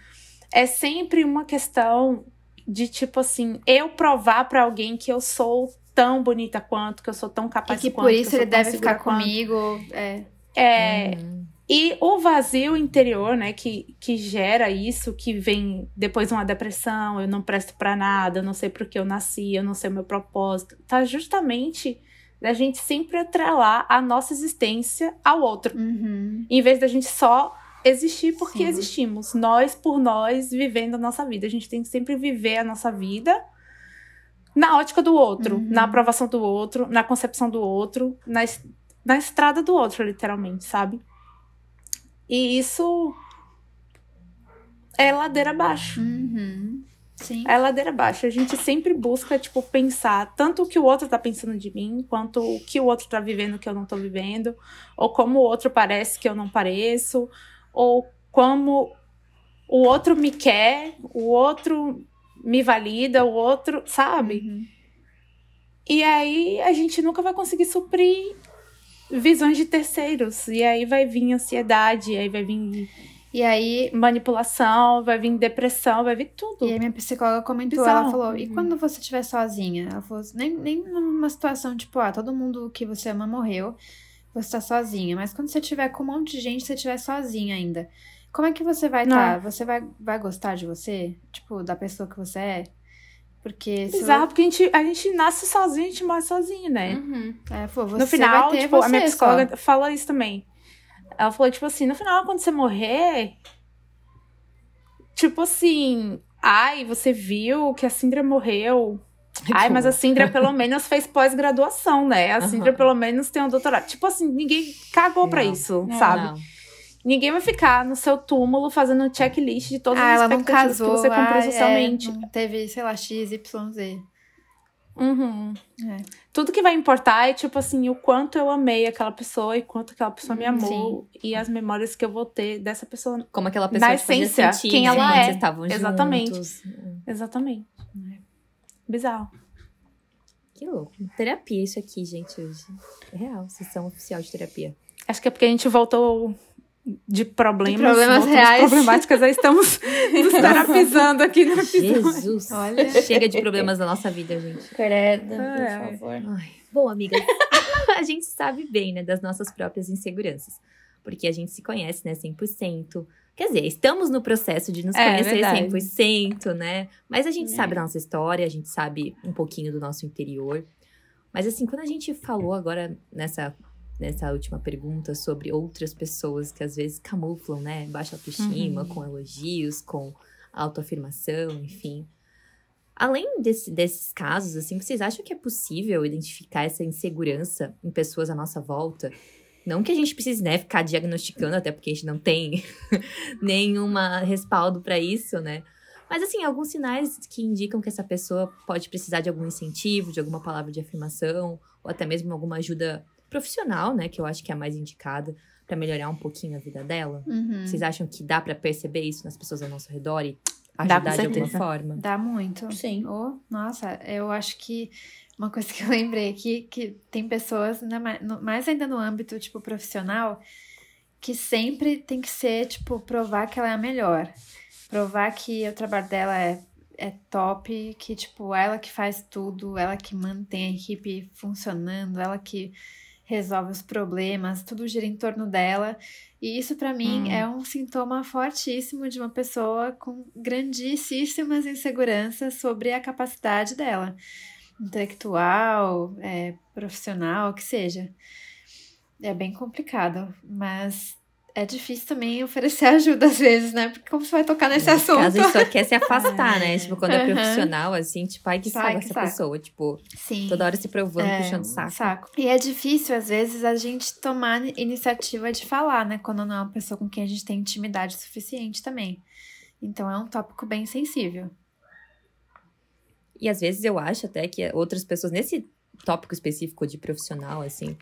É sempre uma questão de, tipo assim, eu provar para alguém que eu sou tão bonita quanto, que eu sou tão capaz e que quanto. por isso ele deve ficar quanto. comigo. É. É. Uhum. E o vazio interior, né, que, que gera isso, que vem depois de uma depressão, eu não presto para nada, eu não sei por que eu nasci, eu não sei o meu propósito, tá justamente da gente sempre atrelar a nossa existência ao outro. Uhum. Em vez da gente só existir porque Sim. existimos. Nós por nós vivendo a nossa vida. A gente tem que sempre viver a nossa vida na ótica do outro, uhum. na aprovação do outro, na concepção do outro, na, na estrada do outro, literalmente, sabe? E isso é ladeira abaixo. Uhum. Sim. É ladeira abaixo. A gente sempre busca, tipo, pensar tanto o que o outro tá pensando de mim, quanto o que o outro tá vivendo que eu não tô vivendo, ou como o outro parece que eu não pareço, ou como o outro me quer, o outro me valida, o outro, sabe? Uhum. E aí a gente nunca vai conseguir suprir visões de terceiros. E aí vai vir ansiedade, aí vai vir. E aí. Manipulação, vai vir depressão, vai vir tudo. E aí minha psicóloga comentou, Bizarro. ela falou: e quando você estiver sozinha? Ela falou: nem, nem numa situação tipo, ah, todo mundo que você ama morreu, você tá sozinha. Mas quando você estiver com um monte de gente, você estiver sozinha ainda Como é que você vai estar? Tá? Você vai, vai gostar de você? Tipo, da pessoa que você é? Porque. Exato, porque a gente, a gente nasce sozinho, a gente morre sozinho, né? Uhum. É, pô, no final, tipo, a minha psicóloga só. fala isso também. Ela falou, tipo assim, no final, quando você morrer. Tipo assim. Ai, você viu que a Sindra morreu. Ai, mas a Sindra pelo menos fez pós-graduação, né? A Sindra uhum. pelo menos tem um doutorado. Tipo assim, ninguém cagou não. pra isso, não, sabe? Não. Ninguém vai ficar no seu túmulo fazendo checklist de todas ah, as expectativas que você cumpriu ah, socialmente. É, teve, sei lá, X, Y, Z. Uhum. É. Tudo que vai importar é, tipo assim, o quanto eu amei aquela pessoa e quanto aquela pessoa me amou. Sim. E as memórias que eu vou ter dessa pessoa. Como aquela pessoa na essência, sentir, quem ela é. estavam Exatamente. Juntos. Exatamente. É. Bizarro. Que louco. Terapia isso aqui, gente, hoje. É real, sessão oficial de terapia. Acho que é porque a gente voltou de problemas, de problemas reais. problemáticas, aí estamos nos terapizando aqui no episódio. Jesus, Olha. chega de problemas da nossa vida, gente. Credo, por favor. Ai. Bom, amigas, a gente sabe bem, né, das nossas próprias inseguranças. Porque a gente se conhece, né, 100%. Quer dizer, estamos no processo de nos é, conhecer verdade. 100%, né? Mas a gente é. sabe da nossa história, a gente sabe um pouquinho do nosso interior. Mas assim, quando a gente falou agora nessa nessa última pergunta sobre outras pessoas que às vezes camuflam, né? Baixa autoestima, uhum. com elogios, com autoafirmação, enfim. Além desse, desses casos, assim, vocês acham que é possível identificar essa insegurança em pessoas à nossa volta? Não que a gente precise, né, ficar diagnosticando, até porque a gente não tem nenhuma respaldo para isso, né? Mas, assim, alguns sinais que indicam que essa pessoa pode precisar de algum incentivo, de alguma palavra de afirmação, ou até mesmo alguma ajuda profissional, né? Que eu acho que é a mais indicada para melhorar um pouquinho a vida dela. Uhum. Vocês acham que dá para perceber isso nas pessoas ao nosso redor e ajudar de alguma forma? Dá muito. Sim. Oh, nossa, eu acho que uma coisa que eu lembrei aqui, que tem pessoas, mais ainda no âmbito, tipo, profissional, que sempre tem que ser, tipo, provar que ela é a melhor. Provar que o trabalho dela é, é top, que, tipo, ela que faz tudo, ela que mantém a equipe funcionando, ela que resolve os problemas, tudo gira em torno dela. E isso, para mim, hum. é um sintoma fortíssimo de uma pessoa com grandíssimas inseguranças sobre a capacidade dela, intelectual, é, profissional, que seja. É bem complicado, mas é difícil também oferecer ajuda às vezes, né? Porque como você vai tocar nesse, nesse assunto? caso, só quer se afastar, né? Tipo, quando é profissional, assim, tipo, ai, que saco essa saco. pessoa. Tipo, Sim. toda hora se provando, é, puxando saco. saco. E é difícil, às vezes, a gente tomar iniciativa de falar, né? Quando não é uma pessoa com quem a gente tem intimidade suficiente também. Então, é um tópico bem sensível. E às vezes eu acho até que outras pessoas, nesse tópico específico de profissional, assim,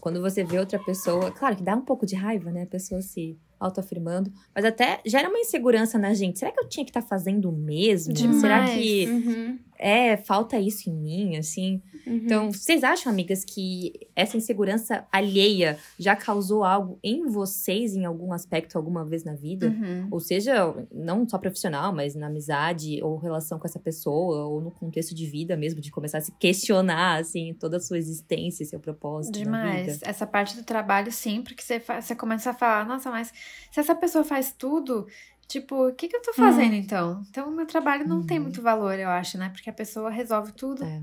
quando você vê outra pessoa, claro que dá um pouco de raiva, né? A pessoa se autoafirmando, mas até gera uma insegurança na gente. Será que eu tinha que estar tá fazendo o mesmo? Demais. Será que uhum. é falta isso em mim, assim? Uhum. Então, vocês acham, amigas, que essa insegurança alheia já causou algo em vocês em algum aspecto alguma vez na vida? Uhum. Ou seja, não só profissional, mas na amizade ou relação com essa pessoa ou no contexto de vida mesmo, de começar a se questionar assim toda a sua existência, seu propósito Demais. Essa parte do trabalho sim, porque você, você começa a falar, nossa, mas se essa pessoa faz tudo, tipo, o que, que eu tô fazendo hum. então? Então, o meu trabalho não uhum. tem muito valor, eu acho, né? Porque a pessoa resolve tudo. É.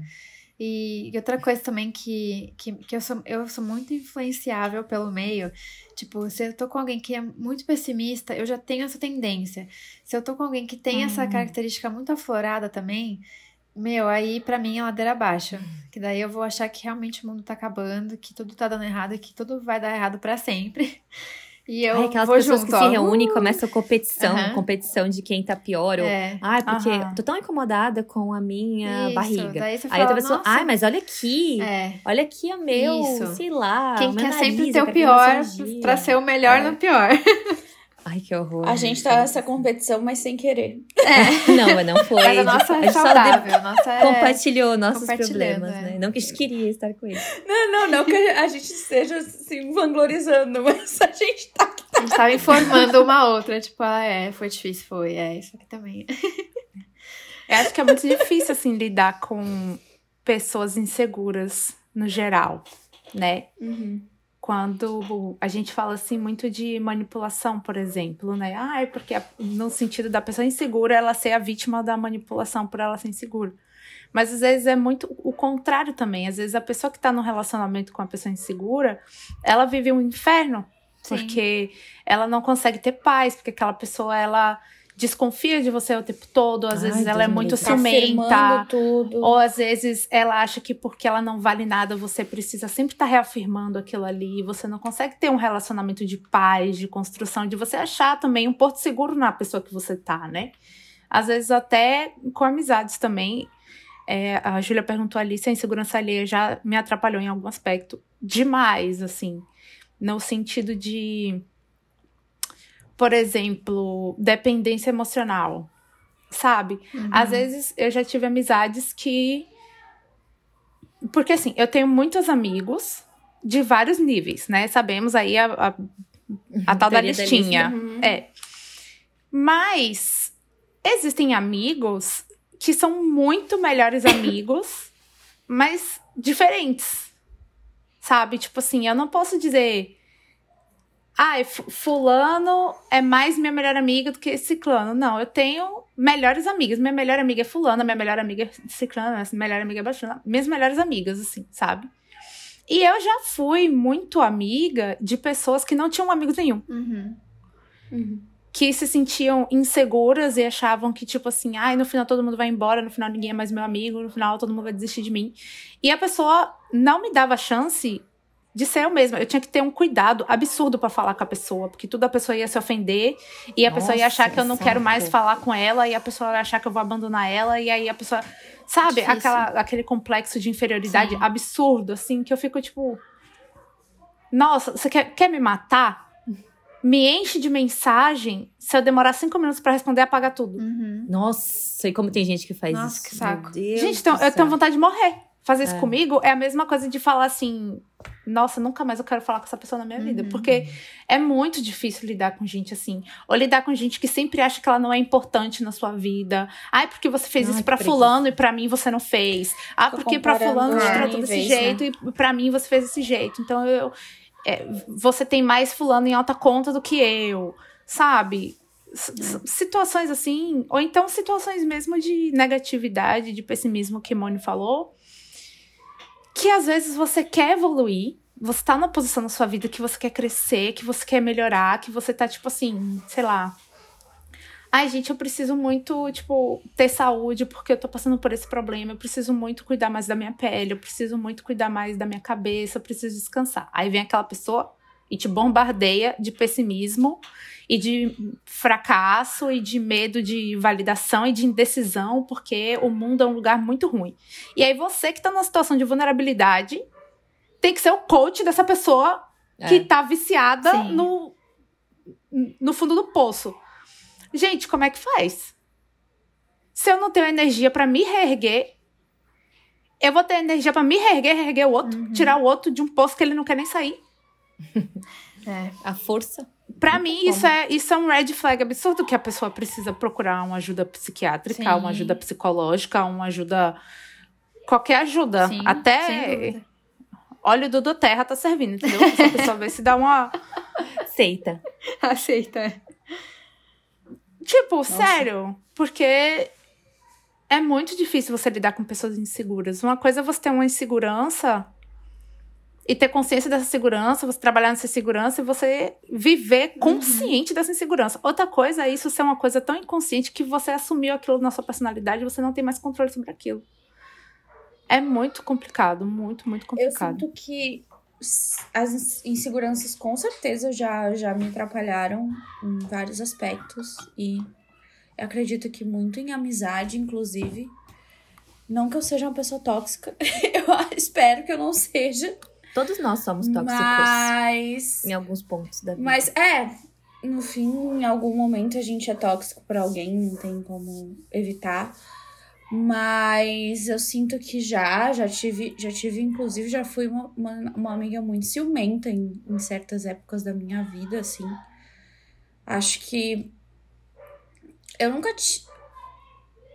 E, e, outra coisa também que, que, que eu, sou, eu sou muito influenciável pelo meio. Tipo, se eu tô com alguém que é muito pessimista, eu já tenho essa tendência. Se eu tô com alguém que tem essa hum. característica muito aflorada também, meu, aí para mim é ladeira abaixo. Que daí eu vou achar que realmente o mundo tá acabando, que tudo tá dando errado e que tudo vai dar errado para sempre. E eu Ai, aquelas vou pessoas junto, que se reúnem e começam a competição, uhum. competição de quem tá pior. Ou, é. Ai, porque uhum. tô tão incomodada com a minha Isso, barriga. Daí você Aí outra pessoa, ai, mas olha aqui. É. Olha aqui o meu, Isso. sei lá. Quem quer sempre ter o pior pra ser o melhor é. no pior. Ai, que horror. A gente tá nessa competição, mas sem querer. É. Não, não foi. Mas a nossa é saudável. A nossa é... Compartilhou nossos problemas, é. né? Não que a gente queria estar com ele. Não, não, não que a gente esteja se assim, vanglorizando, mas a gente tá... A gente tava informando uma outra, tipo, ah, é, foi difícil, foi, é, isso aqui também. Eu acho que é muito difícil, assim, lidar com pessoas inseguras no geral, né? Uhum quando a gente fala assim muito de manipulação, por exemplo, né? Ah, é porque no sentido da pessoa insegura ela ser a vítima da manipulação por ela ser insegura. Mas às vezes é muito o contrário também. Às vezes a pessoa que está no relacionamento com a pessoa insegura, ela vive um inferno. Sim. Porque ela não consegue ter paz, porque aquela pessoa, ela desconfia de você o tempo todo, às Ai, vezes ela é muito tá ciumenta, ou às vezes ela acha que porque ela não vale nada, você precisa sempre estar tá reafirmando aquilo ali, você não consegue ter um relacionamento de paz, de construção, de você achar também um porto seguro na pessoa que você tá, né? Às vezes até com amizades também. É, a Júlia perguntou ali se a insegurança alheia já me atrapalhou em algum aspecto. Demais, assim. No sentido de por exemplo, dependência emocional, sabe? Uhum. Às vezes eu já tive amizades que. Porque assim, eu tenho muitos amigos de vários níveis, né? Sabemos aí a, a, a tal da listinha. Uhum. É. Mas existem amigos que são muito melhores amigos, mas diferentes. Sabe? Tipo assim, eu não posso dizer ah, fulano é mais minha melhor amiga do que ciclano. Não, eu tenho melhores amigas. Minha melhor amiga é fulana, minha melhor amiga é ciclana, minha melhor amiga é baixana. Minhas melhores amigas, assim, sabe? E eu já fui muito amiga de pessoas que não tinham amigos nenhum. Uhum. Uhum. Que se sentiam inseguras e achavam que, tipo assim, ai, no final todo mundo vai embora, no final ninguém é mais meu amigo, no final todo mundo vai desistir de mim. E a pessoa não me dava chance de ser eu mesma. Eu tinha que ter um cuidado absurdo para falar com a pessoa, porque tudo a pessoa ia se ofender e a Nossa, pessoa ia achar que eu não quero mais falar com ela e a pessoa ia achar que eu vou abandonar ela e aí a pessoa, sabe, aquela, aquele complexo de inferioridade Sim. absurdo assim que eu fico tipo, nossa, você quer, quer me matar? Me enche de mensagem. Se eu demorar cinco minutos para responder, apaga tudo. Uhum. Nossa, e como tem gente que faz Nossa, isso? Que saco. Gente, então, eu tenho vontade de morrer. Fazer isso é. comigo é a mesma coisa de falar assim: nossa, nunca mais eu quero falar com essa pessoa na minha uhum. vida. Porque é muito difícil lidar com gente assim. Ou lidar com gente que sempre acha que ela não é importante na sua vida. Ai, porque você fez isso para fulano e para mim você não fez. Ah, porque para fulano te tratou desse vez, jeito né? e para mim você fez desse jeito. Então eu é, você tem mais fulano em alta conta do que eu, sabe? situações assim, ou então situações mesmo de negatividade, de pessimismo que Moni falou, que às vezes você quer evoluir, você tá numa posição na sua vida que você quer crescer, que você quer melhorar, que você tá tipo assim, sei lá. Ai, gente, eu preciso muito, tipo, ter saúde porque eu tô passando por esse problema. Eu preciso muito cuidar mais da minha pele, eu preciso muito cuidar mais da minha cabeça, eu preciso descansar. Aí vem aquela pessoa e te bombardeia de pessimismo e de fracasso e de medo de validação e de indecisão, porque o mundo é um lugar muito ruim. E aí você que está numa situação de vulnerabilidade tem que ser o coach dessa pessoa é. que está viciada no, no fundo do poço. Gente, como é que faz? Se eu não tenho energia para me reerguer, eu vou ter energia para me reerguer, reerguer o outro, uhum. tirar o outro de um poço que ele não quer nem sair. É, a força. Para mim, isso é, isso é um red flag absurdo que a pessoa precisa procurar uma ajuda psiquiátrica, Sim. uma ajuda psicológica, uma ajuda. qualquer ajuda. Sim, Até. Óleo do Terra tá servindo, entendeu? Essa pessoa vai se dar uma. Aceita. Aceita. É. Tipo, Nossa. sério. Porque é muito difícil você lidar com pessoas inseguras. Uma coisa é você ter uma insegurança e ter consciência dessa segurança, você trabalhar nessa segurança e você viver uhum. consciente uhum. dessa insegurança. Outra coisa é isso ser uma coisa tão inconsciente que você assumiu aquilo na sua personalidade e você não tem mais controle sobre aquilo. É muito complicado, muito, muito complicado. Eu sinto que as inseguranças com certeza já, já me atrapalharam em vários aspectos e eu acredito que muito em amizade, inclusive. Não que eu seja uma pessoa tóxica, eu espero que eu não seja. Todos nós somos tóxicos. Mas. Em alguns pontos da vida. Mas é. No fim, em algum momento a gente é tóxico para alguém, não tem como evitar. Mas eu sinto que já, já tive, já tive, inclusive, já fui uma, uma, uma amiga muito ciumenta em, em certas épocas da minha vida, assim. Acho que eu nunca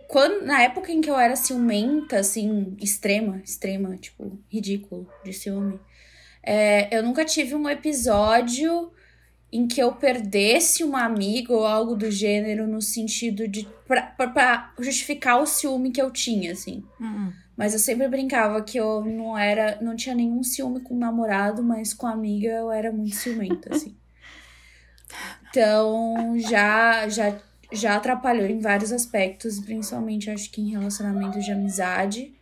quando na época em que eu era ciumenta assim extrema extrema tipo ridículo de ciúme É, eu nunca tive um episódio em que eu perdesse um amigo ou algo do gênero no sentido de. pra, pra, pra justificar o ciúme que eu tinha, assim. Uhum. Mas eu sempre brincava que eu não era. não tinha nenhum ciúme com o namorado, mas com a amiga eu era muito ciumenta, assim. Então já, já, já atrapalhou em vários aspectos, principalmente acho que em relacionamentos de amizade.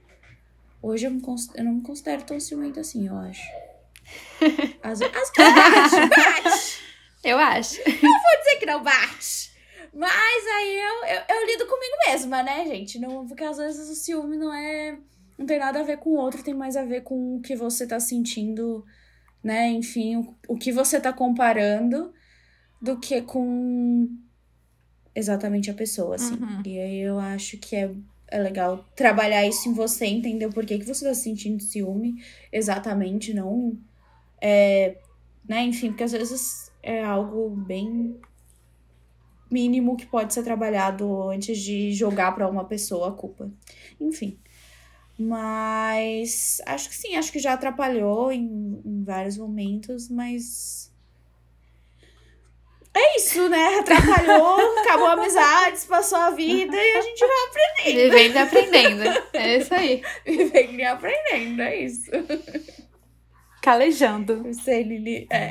Hoje eu, me, eu não me considero tão ciumenta assim, eu acho. As, as bate, bate. Eu acho. Eu vou dizer que não bate. Mas aí eu, eu, eu, lido comigo mesma, né, gente? Não, porque às vezes o ciúme não é. Não tem nada a ver com o outro, tem mais a ver com o que você tá sentindo, né? Enfim, o, o que você tá comparando do que com exatamente a pessoa, assim. Uhum. E aí eu acho que é, é legal trabalhar isso em você, entender o porquê que você tá sentindo ciúme exatamente, não. É, né, enfim, porque às vezes é algo bem mínimo que pode ser trabalhado antes de jogar para uma pessoa a culpa. Enfim. Mas acho que sim, acho que já atrapalhou em, em vários momentos, mas é isso, né? Atrapalhou, acabou a amizade, passou a vida e a gente vai aprendendo. Vivendo e aprendendo. É isso aí. Vivendo e aprendendo, é isso. Calejando. Sei, Lili. É.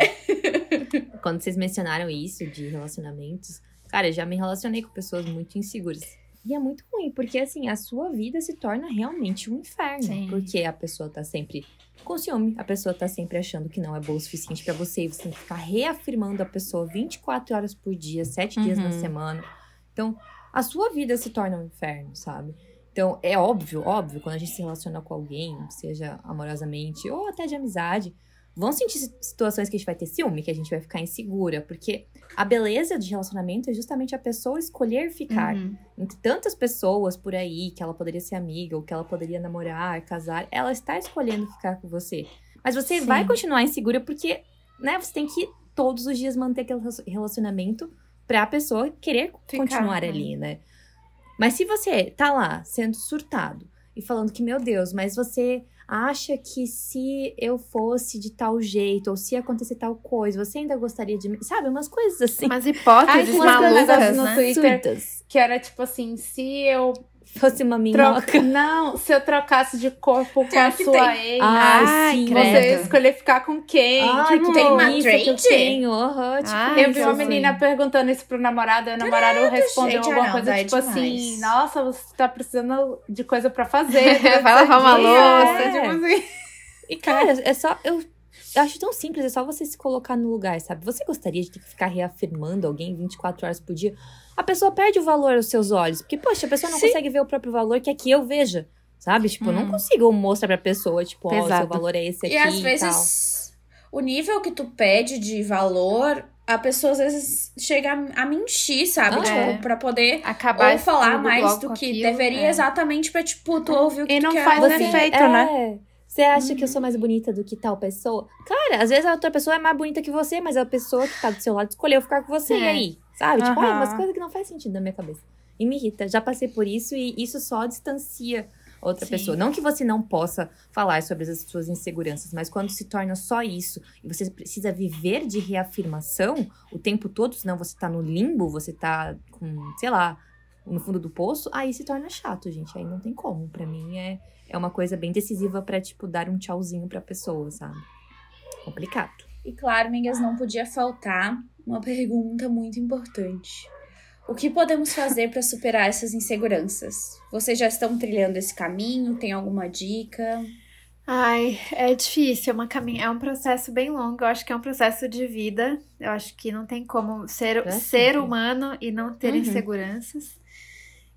Quando vocês mencionaram isso de relacionamentos, cara, eu já me relacionei com pessoas muito inseguras. E é muito ruim, porque assim, a sua vida se torna realmente um inferno. Sim. Porque a pessoa tá sempre com ciúme, a pessoa tá sempre achando que não é boa o suficiente para você e você tem que ficar reafirmando a pessoa 24 horas por dia, 7 uhum. dias na uhum. semana. Então, a sua vida se torna um inferno, sabe? Então, é óbvio, óbvio, quando a gente se relaciona com alguém, seja amorosamente ou até de amizade, vão sentir situações que a gente vai ter ciúme, que a gente vai ficar insegura, porque a beleza de relacionamento é justamente a pessoa escolher ficar. Uhum. Entre tantas pessoas por aí, que ela poderia ser amiga, ou que ela poderia namorar, casar, ela está escolhendo ficar com você. Mas você Sim. vai continuar insegura porque, né, você tem que todos os dias manter aquele relacionamento pra pessoa querer ficar, continuar né? ali, né? Mas se você tá lá sendo surtado e falando que, meu Deus, mas você acha que se eu fosse de tal jeito, ou se acontecer tal coisa, você ainda gostaria de mim? Sabe, umas coisas assim. Umas hipóteses Ai, malucas, no né? Twitter, que era tipo assim, se eu fosse uma minhoca. Troca... Não, se eu trocasse de corpo com a sua ex, Ai, sim, você ia escolher ficar com quem? Ai, tipo, tem uma? Que eu tenho, uhum, tipo, Ai, eu vi uma menina perguntando isso pro namorado, e o namorado respondeu alguma não, coisa tipo assim, nossa, você tá precisando de coisa pra fazer. Vai lavar uma louça, é. tipo assim. E cara, é só... Eu eu acho tão simples, é só você se colocar no lugar, sabe? Você gostaria de ter que ficar reafirmando alguém 24 horas por dia? A pessoa perde o valor aos seus olhos. Porque, poxa, a pessoa não Sim. consegue ver o próprio valor que é que eu veja. Sabe? Tipo, hum. eu não hum. consigo mostrar pra pessoa, tipo, ó, oh, o seu valor é esse aqui. E às vezes, o nível que tu pede de valor a pessoa às vezes chega a, mentir, sabe? Ah, tipo, é. pra poder acabar ou falar mais do que aquilo, deveria, é. exatamente pra, tipo, tu ouvir o que e tu não quer. faz efeito, é. né? Você acha que eu sou mais bonita do que tal pessoa? Cara, às vezes a outra pessoa é mais bonita que você, mas a pessoa que tá do seu lado escolheu ficar com você. É. E aí? Sabe? Tipo, uhum. umas coisas que não faz sentido na minha cabeça. E me irrita. Já passei por isso e isso só distancia outra Sim. pessoa. Não que você não possa falar sobre as suas inseguranças, mas quando se torna só isso e você precisa viver de reafirmação o tempo todo, senão você tá no limbo, você tá com, sei lá, no fundo do poço, aí se torna chato, gente. Aí não tem como. Para mim é, é uma coisa bem decisiva para tipo, dar um tchauzinho pra pessoa, sabe? Complicado. E claro, Mingas, não podia faltar uma pergunta muito importante. O que podemos fazer para superar essas inseguranças? Vocês já estão trilhando esse caminho? Tem alguma dica? Ai, é difícil, é, uma cam... é um processo bem longo, eu acho que é um processo de vida. Eu acho que não tem como ser, é ser humano e não ter uhum. inseguranças.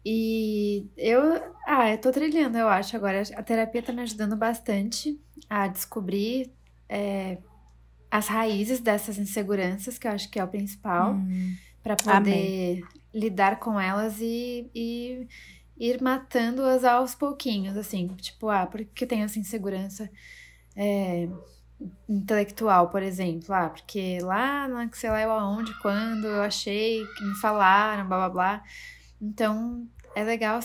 E eu, ah, eu tô trilhando, eu acho agora. A terapia tá me ajudando bastante a descobrir é, as raízes dessas inseguranças, que eu acho que é o principal, hum, para poder lidar com elas e, e ir matando-as aos pouquinhos, assim. Tipo, ah, por que eu tenho essa insegurança é, intelectual, por exemplo? Ah, porque lá, não sei lá eu aonde, quando eu achei que me falaram, blá blá blá então, é legal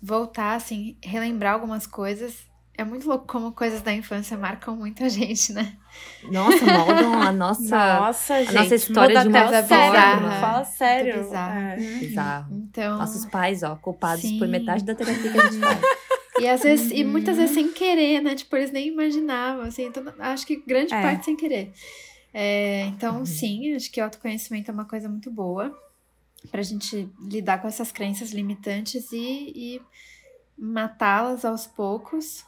voltar, assim, relembrar algumas coisas É muito louco como coisas da infância marcam muito a gente, né? Nossa, moldam a nossa, nossa, a gente, nossa história de uma sério, Fala sério. Muito bizarro. É. Bizarro. Então, Nossos pais, ó, culpados Sim. por metade da terapia que a gente faz. e às vezes, e muitas Uhum. vezes sem querer, né? Tipo, eles nem imaginavam, assim. Então, acho que grande É. parte sem querer. É, então, Uhum. sim, acho que o autoconhecimento é uma coisa muito boa pra gente lidar com essas crenças limitantes e, e matá-las aos poucos.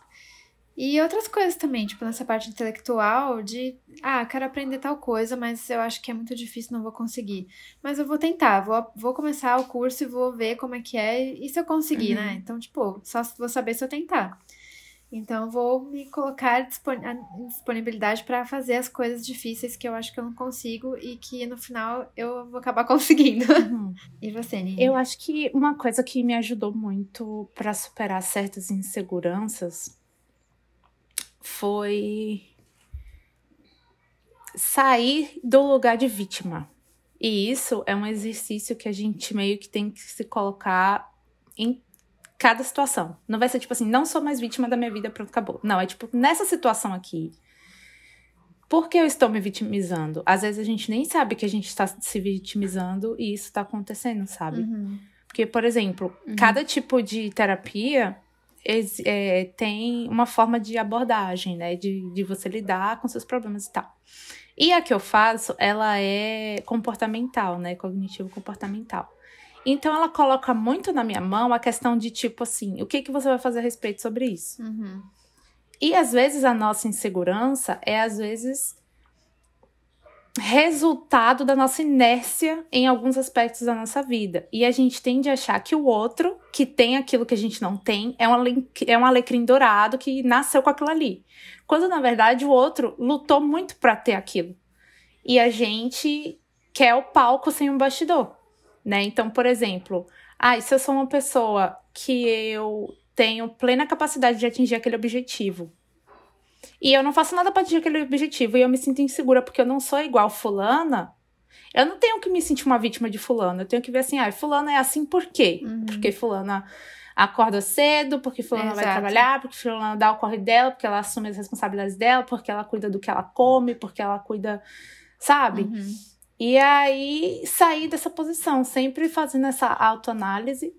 E outras coisas também, tipo, nessa parte intelectual de, ah, quero aprender tal coisa, mas eu acho que é muito difícil, não vou conseguir. Mas eu vou tentar, vou, vou começar o curso e vou ver como é que é e se eu conseguir, Uhum. né? Então, tipo, só vou saber se eu tentar. Então, eu vou me colocar em disponibilidade para fazer as coisas difíceis que eu acho que eu não consigo e que no final eu vou acabar conseguindo. Uhum. E você, Nini? Eu acho que uma coisa que me ajudou muito para superar certas inseguranças foi sair do lugar de vítima. E isso é um exercício que a gente meio que tem que se colocar em cada situação. Não vai ser tipo assim, não sou mais vítima da minha vida, pronto, acabou. Não, é tipo, nessa situação aqui, por que eu estou me vitimizando? Às vezes a gente nem sabe que a gente está se vitimizando e isso está acontecendo, sabe? Uhum. Porque, por exemplo, cada tipo de terapia é, tem uma forma de abordagem, né? De, de você lidar com seus problemas e tal. E a que eu faço, ela é comportamental, né? Cognitivo-comportamental. Então, ela coloca muito na minha mão a questão de, tipo assim, o que, que você vai fazer a respeito sobre isso? Uhum. E às vezes a nossa insegurança é às vezes resultado da nossa inércia em alguns aspectos da nossa vida. E a gente tende a achar que o outro, que tem aquilo que a gente não tem, é um, ale- é um alecrim dourado que nasceu com aquilo ali. Quando na verdade o outro lutou muito para ter aquilo. E a gente quer o palco sem um bastidor, né? Então, por exemplo, ah, se eu sou uma pessoa que eu tenho plena capacidade de atingir aquele objetivo. E eu não faço nada para atingir aquele objetivo e eu me sinto insegura porque eu não sou igual fulana. Eu não tenho que me sentir uma vítima de fulana. Eu tenho que ver assim, ah, fulana é assim por quê? Uhum. Porque fulana acorda cedo, porque fulana vai Exato. trabalhar, porque fulana dá o corre dela, porque ela assume as responsabilidades dela, porque ela cuida do que ela come, porque ela cuida, sabe? Uhum. E aí sair dessa posição, sempre fazendo essa autoanálise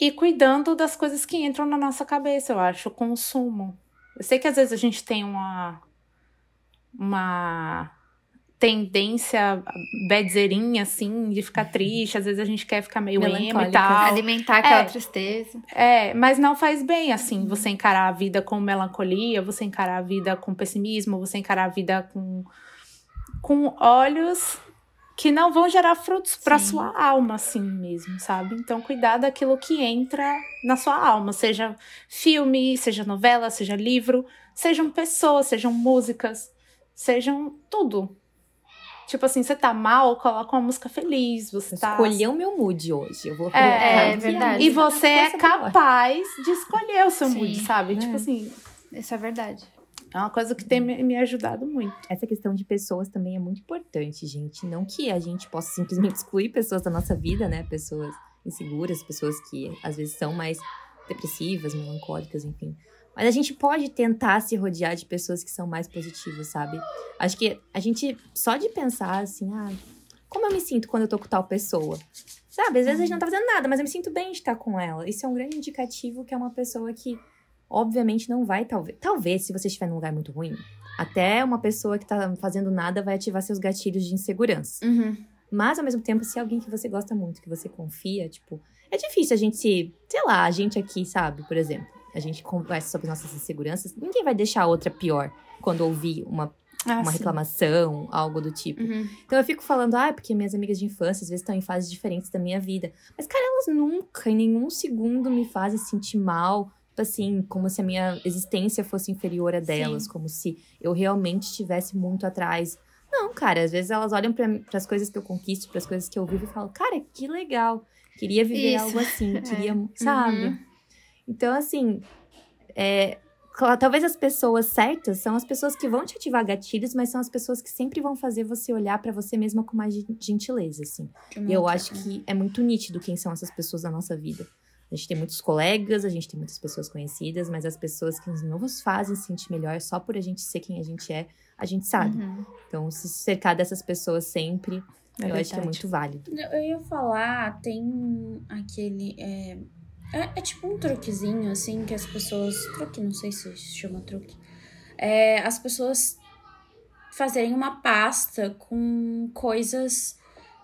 e cuidando das coisas que entram na nossa cabeça, eu acho, o consumo. Eu sei que às vezes a gente tem uma uma tendência badzerinha assim de ficar triste, às vezes a gente quer ficar meio emo e tal. Alimentar aquela É. tristeza. É, mas não faz bem, assim, você encarar a vida com melancolia, você encarar a vida com pessimismo, você encarar a vida com, com olhos que não vão gerar frutos para sua alma, assim mesmo, sabe? Então, cuidar daquilo que entra na sua alma, seja filme, seja novela, seja livro, sejam pessoas, sejam músicas, sejam tudo. Tipo assim, você tá mal, coloca uma música feliz, você tá Escolher o meu mood hoje. Eu vou É, é verdade. e você é capaz de escolher o seu Sim, mood, sabe? é. Tipo assim, Isso é verdade. É uma coisa que tem me, ajudado muito. Essa questão de pessoas também é muito importante, gente. Não que a gente possa simplesmente excluir pessoas da nossa vida, né? Pessoas inseguras, pessoas que às vezes são mais depressivas, melancólicas, enfim. Mas a gente pode tentar se rodear de pessoas que são mais positivas, sabe? Acho que a gente, só de pensar assim, ah, como eu me sinto quando eu tô com tal pessoa? Sabe? Às vezes a gente não tá fazendo nada, mas eu me sinto bem de estar com ela. Isso é um grande indicativo que é uma pessoa que, obviamente, não vai, talvez. Talvez, se você estiver num lugar muito ruim, até uma pessoa que tá fazendo nada vai ativar seus gatilhos de insegurança. Uhum. Mas, ao mesmo tempo, se é alguém que você gosta muito, que você confia, tipo, é difícil a gente se. Sei lá, a gente aqui, sabe, por exemplo, a gente conversa sobre nossas inseguranças, ninguém vai deixar a outra pior quando ouvir uma, Ah, uma sim. reclamação, algo do tipo. Uhum. Então eu fico falando, ah, porque minhas amigas de infância às vezes estão em fases diferentes da minha vida. Mas, cara, elas nunca, em nenhum segundo, me fazem sentir mal. Assim, como se a minha existência fosse inferior a delas, como se eu realmente estivesse muito atrás. Não, cara, às vezes elas olham para as coisas que eu conquisto, para as coisas que eu vivo e falam, cara, que legal. Queria viver Isso. algo assim, queria, Uhum. sabe? Então, assim, é, talvez as pessoas certas são as pessoas que vão te ativar gatilhos, mas são as pessoas que sempre vão fazer você olhar pra você mesma com mais gen- gentileza, assim. E eu acho que é muito nítido quem são essas pessoas na nossa vida. A gente tem muitos colegas, a gente tem muitas pessoas conhecidas, mas as pessoas que nos, nos fazem sentir melhor só por a gente ser quem a gente é, a gente sabe. Uhum. Então, se cercar dessas pessoas sempre, É eu acho que é verdade. muito válido. Eu ia falar, tem aquele. É, é, é tipo um truquezinho, assim, que as pessoas. Truque, não sei se se chama truque. É, as pessoas fazerem uma pasta com coisas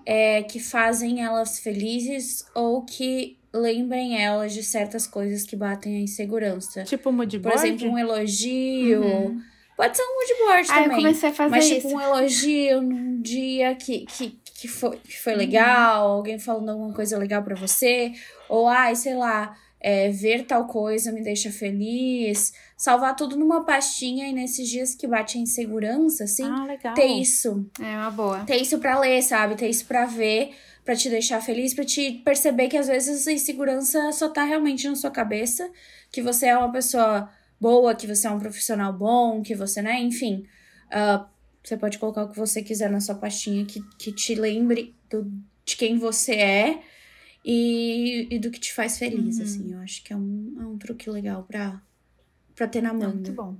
é, que fazem elas felizes ou que lembrem elas de certas coisas que batem a insegurança. Tipo mood Por board? exemplo, um elogio. Uhum. Pode ser um mood board Ah, eu também. comecei a fazer Mas, isso. tipo, um elogio num dia que, que, que, foi, que foi legal, alguém falando alguma coisa legal pra você, ou, ai, sei lá, é, ver tal coisa me deixa feliz. Salvar tudo numa pastinha e nesses dias que bate a insegurança, assim, Ah, legal. ter isso. É uma boa. Ter isso pra ler, sabe? Ter isso pra ver, pra te deixar feliz, pra te perceber que às vezes essa insegurança só tá realmente na sua cabeça, que você é uma pessoa boa, que você é um profissional bom, que você, né, enfim. ah, você pode colocar o que você quiser na sua pastinha que, que te lembre do, de quem você é e, e do que te faz feliz, Uhum. assim. Eu acho que é um, é um truque legal pra, pra ter na É mão. muito bom.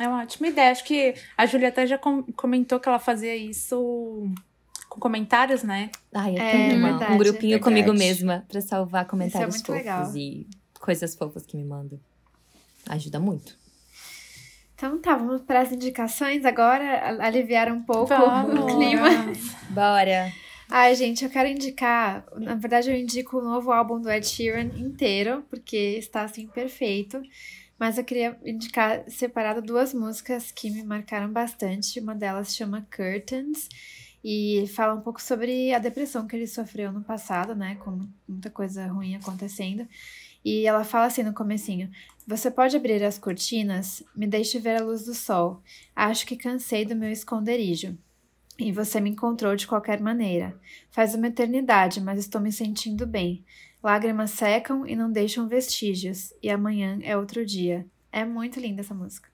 É uma ótima ideia. Acho que a Julieta já com- comentou que ela fazia isso com comentários, né? Ai, eu É, tenho uma- verdade. um grupinho comigo Verdade. mesma pra salvar comentários muito fofos legal. e coisas fofas que me mandam. Ajuda muito. Então tá, vamos para as indicações agora, aliviar um pouco Vamos. o clima. Bora! Ai, gente, eu quero indicar. Na verdade, eu indico o novo álbum do Ed Sheeran inteiro, porque está assim perfeito. Mas eu queria indicar separado duas músicas que me marcaram bastante. Uma delas chama Curtains e fala um pouco sobre a depressão que ele sofreu no passado, né? Com muita coisa ruim acontecendo. E ela fala assim no comecinho: Você pode abrir as cortinas? Me deixe ver a luz do sol. Acho que cansei do meu esconderijo. E você me encontrou de qualquer maneira. Faz uma eternidade, mas estou me sentindo bem. Lágrimas secam e não deixam vestígios, e amanhã é outro dia. É muito linda essa música.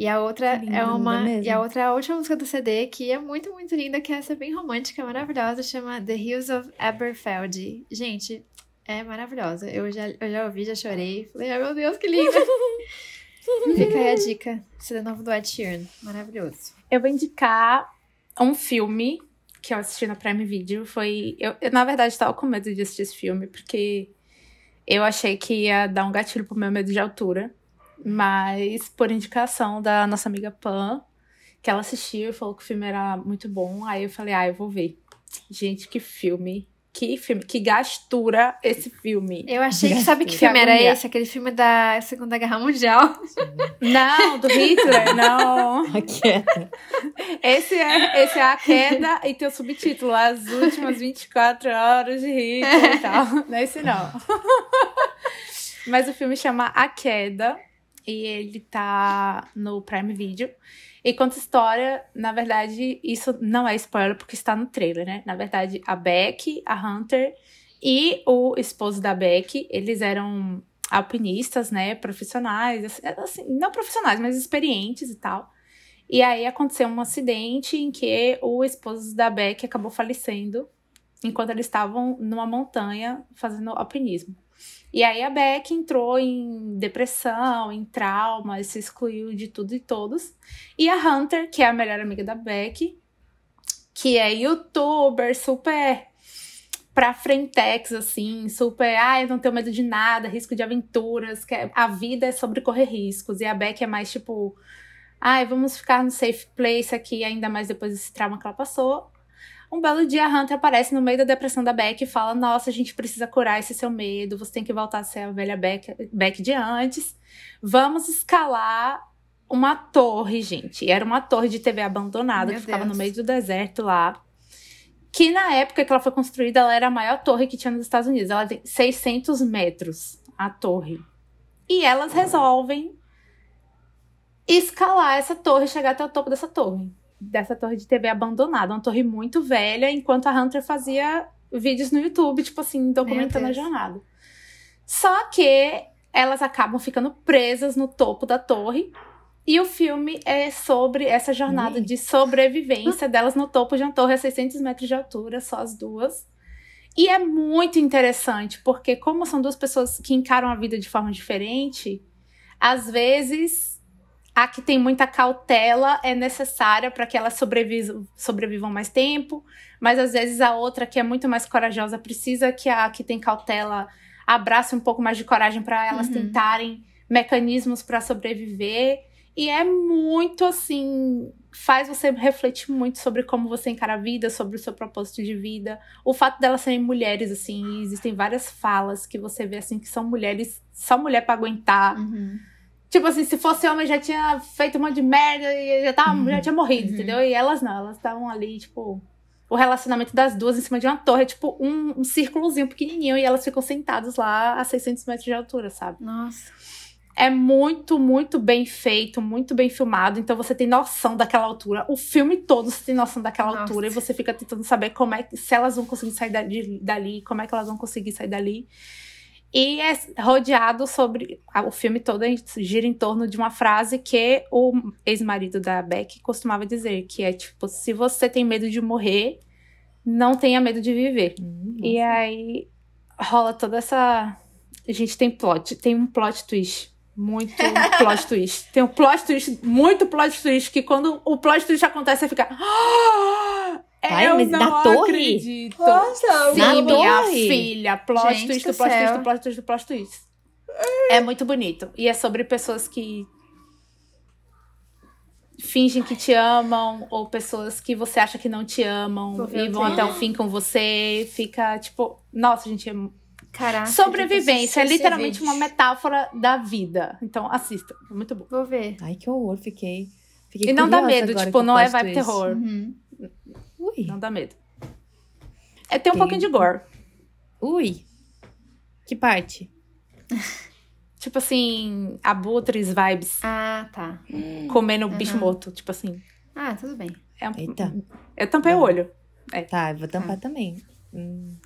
E a outra Que linda, é uma. mesmo. E a outra é a última música do CD, que é muito, muito linda, que essa é bem romântica, maravilhosa, chama The Hills of Aberfeld. Gente, é maravilhosa. Eu já, eu já ouvi, já chorei. Falei, ai meu Deus, que linda! Fica aí a dica. CD novo do Ed Sheeran. Maravilhoso. Eu vou indicar um filme que eu assisti na Prime Video. Foi. Eu, eu, na verdade, estava com medo de assistir esse filme, porque eu achei que ia dar um gatilho pro meu medo de altura. Mas, por indicação da nossa amiga Pan, que ela assistiu e falou que o filme era muito bom. Aí eu falei, ah, eu vou ver. Gente, que filme. Que filme. Que gastura esse filme. Eu achei que sabe que Que filme era esse? Aquele filme da Segunda Guerra Mundial. Não, do Hitler, não. Quieta. Esse é, esse é a queda e tem o subtítulo, as últimas 24 horas de Hitler e tal. Não é esse não. Mas o filme chama A Queda e ele tá no Prime Video. E conta história, na verdade, isso não é spoiler porque está no trailer, né? Na verdade, a Beck, a Hunter e o esposo da Beck, eles eram alpinistas, né? Profissionais, assim, assim, não profissionais, mas experientes e tal. E aí aconteceu um acidente em que o esposo da Beck acabou falecendo enquanto eles estavam numa montanha fazendo alpinismo. E aí a Beck entrou em depressão, em trauma, se excluiu de tudo e todos. E a Hunter, que é a melhor amiga da Beck, que é youtuber, super pra frentex, assim, super, ai, não tenho medo de nada, risco de aventuras, que é- a vida é sobre correr riscos. E a Beck é mais tipo, ai, vamos ficar no safe place aqui, ainda mais depois desse trauma que ela passou. Um belo dia a Hunter aparece no meio da depressão da Beck e fala: Nossa, a gente precisa curar esse seu medo, você tem que voltar a ser a velha Beck, Beck de antes. Vamos escalar uma torre, gente. E era uma torre de TV abandonada Meu que ficava Deus. no meio do deserto lá. Que na época que ela foi construída, ela era a maior torre que tinha nos Estados Unidos. Ela tem 600 metros, a torre. E elas resolvem escalar essa torre, chegar até o topo dessa torre. Dessa torre de TV abandonada. Uma torre muito velha, enquanto a Hunter fazia vídeos no YouTube, tipo assim, documentando a jornada. Só que elas acabam ficando presas no topo da torre. E o filme é sobre essa jornada de sobrevivência delas no topo de uma torre a 600 metros de altura, só as duas. E é muito interessante, porque como são duas pessoas que encaram a vida de forma diferente, às vezes a que tem muita cautela é necessária para que elas sobrevivam, sobrevivam mais tempo, mas às vezes a outra que é muito mais corajosa precisa que a que tem cautela abrace um pouco mais de coragem para elas uhum. tentarem mecanismos para sobreviver. E é muito assim, faz você refletir muito sobre como você encara a vida, sobre o seu propósito de vida. O fato delas serem mulheres, assim, existem várias falas que você vê assim que são mulheres, só mulher para aguentar. Uhum. Tipo assim, se fosse homem já tinha feito um monte de merda e já, tava, uhum. já tinha morrido, uhum. entendeu? E elas não, elas estavam ali, tipo, o relacionamento das duas em cima de uma torre, tipo um, um círculozinho pequenininho e elas ficam sentadas lá a 600 metros de altura, sabe? Nossa é muito, muito bem feito, muito bem filmado. Então você tem noção daquela altura. O filme todo você tem noção daquela Nossa. altura. E você fica tentando saber como é se elas vão conseguir sair dali, dali, como é que elas vão conseguir sair dali. E é rodeado sobre. O filme todo gira em torno de uma frase que o ex-marido da Beck costumava dizer: que é tipo, se você tem medo de morrer, não tenha medo de viver. Hum, e aí rola toda essa. A gente tem plot, tem um plot twist muito plot twist. Tem um plot twist, muito plot twist, que quando o plot twist acontece, você fica. Ah, Ai, eu mas não na torre? acredito. Nossa, Sim, na minha torre? filha. Plot Gente twist, plot céu. twist, plot twist, plot twist. É muito bonito. E é sobre pessoas que fingem que te amam ou pessoas que você acha que não te amam ver e vão até o fim com você. Fica tipo, nossa, gente, é Caraca. Sobrevivência é literalmente uma metáfora da vida. Então assista, é muito bom. Vou ver. Ai, que horror, fiquei. fiquei E não dá medo, tipo, não é vibe twist. terror. Uhum. Ui, Não dá medo. É tem um Ok. pouquinho de gore. ui. Que parte? Tipo assim, abutres vibes, Ah, tá. comendo bicho Uhum. morto, tipo assim. Ah, tudo bem. É um... Eita. Eu tampei o olho. Tá, eu vou tampar também. Hum.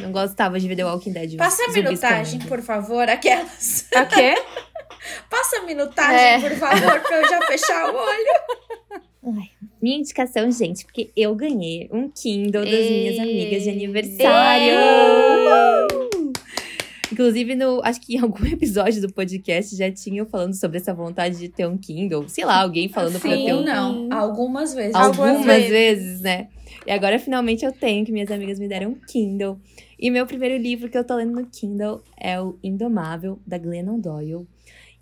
Não gostava de ver The Walking Dead. Passa a minutagem, comendo. por favor, aquelas. O quê? Passa a minutagem, É. por favor, pra eu já fechar o olho. Minha indicação, gente, porque eu ganhei um Kindle das Ei. minhas amigas de aniversário. Inclusive, no, acho que em algum episódio do podcast já tinham falando sobre essa vontade de ter um Kindle. Sei lá, alguém falando pra eu ter Sim, um não. Algumas vezes. Algumas algumas vezes. vezes. né? E agora finalmente eu tenho, que minhas amigas me deram um Kindle. E meu primeiro livro que eu tô lendo no Kindle é o Indomável, da Glennon Doyle.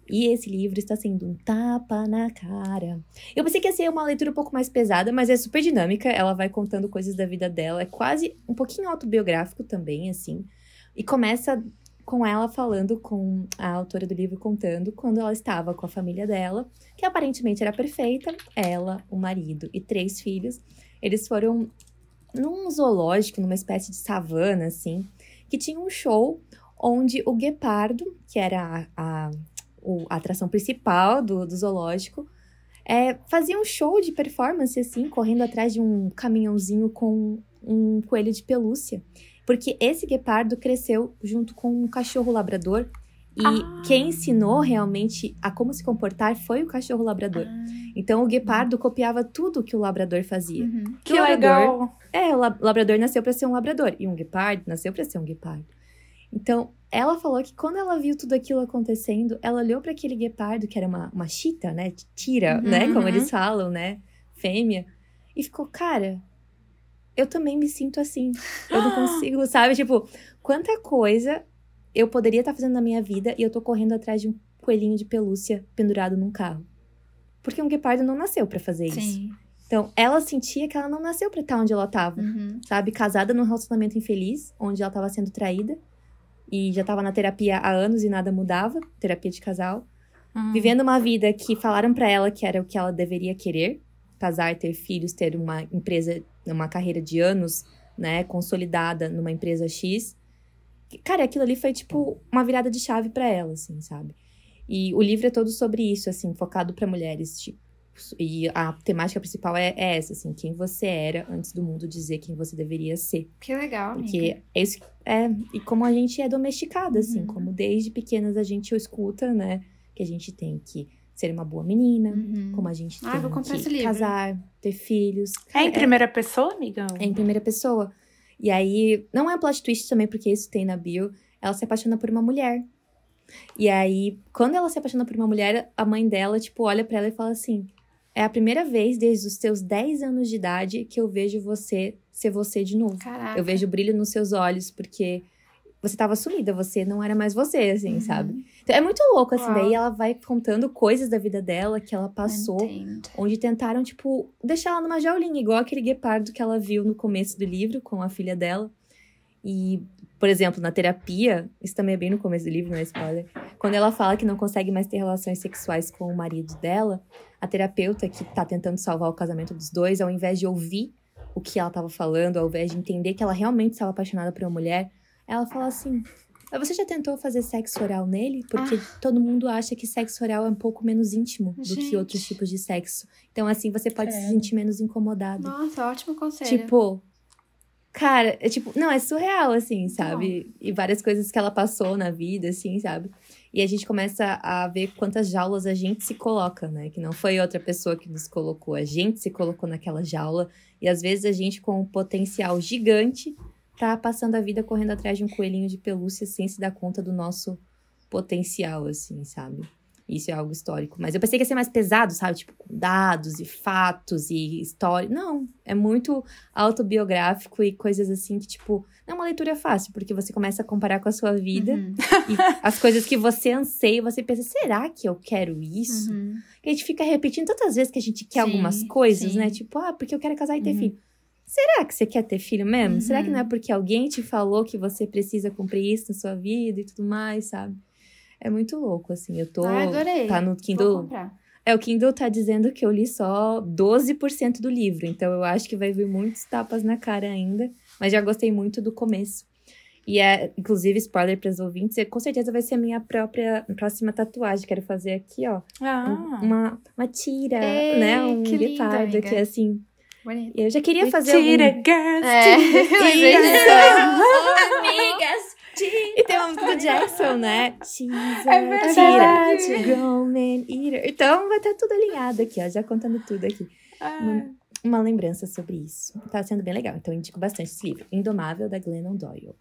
E esse livro está sendo um tapa na cara. Eu pensei que ia ser uma leitura um pouco mais pesada, mas é super dinâmica. Ela vai contando coisas da vida dela. É quase um pouquinho autobiográfico também, assim. E começa com ela falando com a autora do livro contando quando ela estava com a família dela, que aparentemente era perfeita, ela, o marido e três filhos. Eles foram num zoológico, numa espécie de savana, assim, que tinha um show onde o guepardo, que era a, a, o- a atração principal do, do zoológico, é, fazia um show de performance, assim, correndo atrás de um caminhãozinho com um coelho de pelúcia. Porque esse guepardo cresceu junto com um cachorro labrador. E Ah. quem ensinou realmente a como se comportar foi o cachorro labrador. Então o guepardo copiava tudo que o labrador fazia. Uhum. Que o labrador- legal. É, o lab- labrador nasceu pra ser um labrador e um guepardo nasceu pra ser um guepardo. Então, ela falou que quando ela viu tudo aquilo acontecendo, ela olhou pra aquele guepardo, que era uma, uma chita, né? Tira, Uhum, né? Como uhum. eles falam, né? Fêmea. E ficou, cara, eu também me sinto assim. Eu não consigo, sabe? Tipo, quanta coisa eu poderia estar fazendo na minha vida e eu tô correndo atrás de um coelhinho de pelúcia pendurado num carro. Porque um guepardo não nasceu pra fazer isso. Sim. Então, ela sentia que ela não nasceu pra estar onde ela tava Uhum. sabe? Casada num relacionamento infeliz, onde ela tava sendo traída. E já tava na terapia há anos e nada mudava terapia de casal. Hum. Vivendo uma vida que falaram pra ela que era o que ela deveria querer: casar, ter filhos, ter uma empresa, uma carreira de anos, né? Consolidada numa empresa X. Cara, aquilo ali foi tipo uma virada de chave pra ela, assim, sabe? E o livro é todo sobre isso, assim, focado pra mulheres, tipo. E a temática principal é, é essa, assim, quem você era antes do mundo dizer quem você deveria ser. Que legal, amiga. Porque é isso é e como a gente é domesticada assim, Uhum. como desde pequenas a gente escuta, né, que a gente tem que ser uma boa menina, Uhum. como a gente Ah, tem vou comprar esse que livro. casar, ter filhos. É em Cara, primeira pessoa, amigão? é em primeira pessoa. E aí, não é plot twist também, porque isso tem na bio. Ela se apaixona por uma mulher. E aí, quando ela se apaixona por uma mulher, a mãe dela, tipo, olha para ela e fala assim: É a primeira vez desde os teus 10 anos de idade que eu vejo você ser você de novo. Caraca. Eu vejo brilho nos seus olhos, porque você tava sumida, você não era mais você, assim, Uhum. sabe? Então, é muito louco, assim. Uau. Daí ela vai contando coisas da vida dela que ela passou Entendo. onde tentaram, tipo, deixar ela numa jaulinha, igual aquele guepardo que ela viu no começo do livro com a filha dela. E, por exemplo, na terapia, isso também é bem no começo do livro, não é spoiler. Quando ela fala que não consegue mais ter relações sexuais com o marido dela, a terapeuta que tá tentando salvar o casamento dos dois, ao invés de ouvir o que ela tava falando, ao invés de entender que ela realmente estava apaixonada por uma mulher, ela fala assim: "Mas Você já tentou fazer sexo oral nele? Porque todo mundo acha que sexo oral é um pouco menos íntimo do Gente. que outros tipos de sexo. Então, assim, você pode se Credo. sentir menos incomodado. Nossa, ótimo conselho. Tipo, cara, é tipo, não, é surreal, assim, sabe? E várias coisas que ela passou na vida, assim, sabe? E a gente começa a ver quantas jaulas a gente se coloca, né? Que não foi outra pessoa que nos colocou, a gente se colocou naquela jaula. E às vezes a gente, com um potencial gigante, tá passando a vida correndo atrás de um coelhinho de pelúcia sem se dar conta do nosso potencial, assim, sabe? Isso é algo histórico. Mas eu pensei que ia ser mais pesado, sabe? Tipo, com dados e fatos e história. Não, é muito autobiográfico e coisas assim que, tipo, não é uma leitura fácil, porque você começa a comparar com a sua vida Uhum. e as coisas que você anseia, você pensa, será que eu quero isso? Uhum. Que a gente fica repetindo tantas vezes que a gente quer Sim, algumas coisas, sim. né? Tipo, ah, porque eu quero casar e ter Uhum. filho. Será que você quer ter filho mesmo? Será que Uhum. não é porque alguém te falou que você precisa cumprir isso na sua vida e tudo mais, sabe? É muito louco, assim. Eu tô. Ai, adorei. Tá no Vou Kindle. comprar. É, o Kindle tá dizendo que eu li só 12% do livro, então eu acho que vai vir muitos tapas na cara ainda, mas já gostei muito do começo. E é, inclusive, spoiler para os ouvintes, com certeza vai ser a minha própria próxima tatuagem. Quero fazer aqui, ó, Ah. uma, uma tira, Ei, né? Um que aqui, assim. Bonito. Eu já queria fazer Tira, algum... girls, É, lembrei disso. Amigas! E tem uma música do Jackson, né? She's a É verdade. tira, eater. Então vai estar tudo alinhado aqui, ó, já contando tudo aqui. Ah, uma lembrança sobre isso. Tá sendo bem legal, então eu indico bastante esse livro. Indomável, da Glennon Doyle.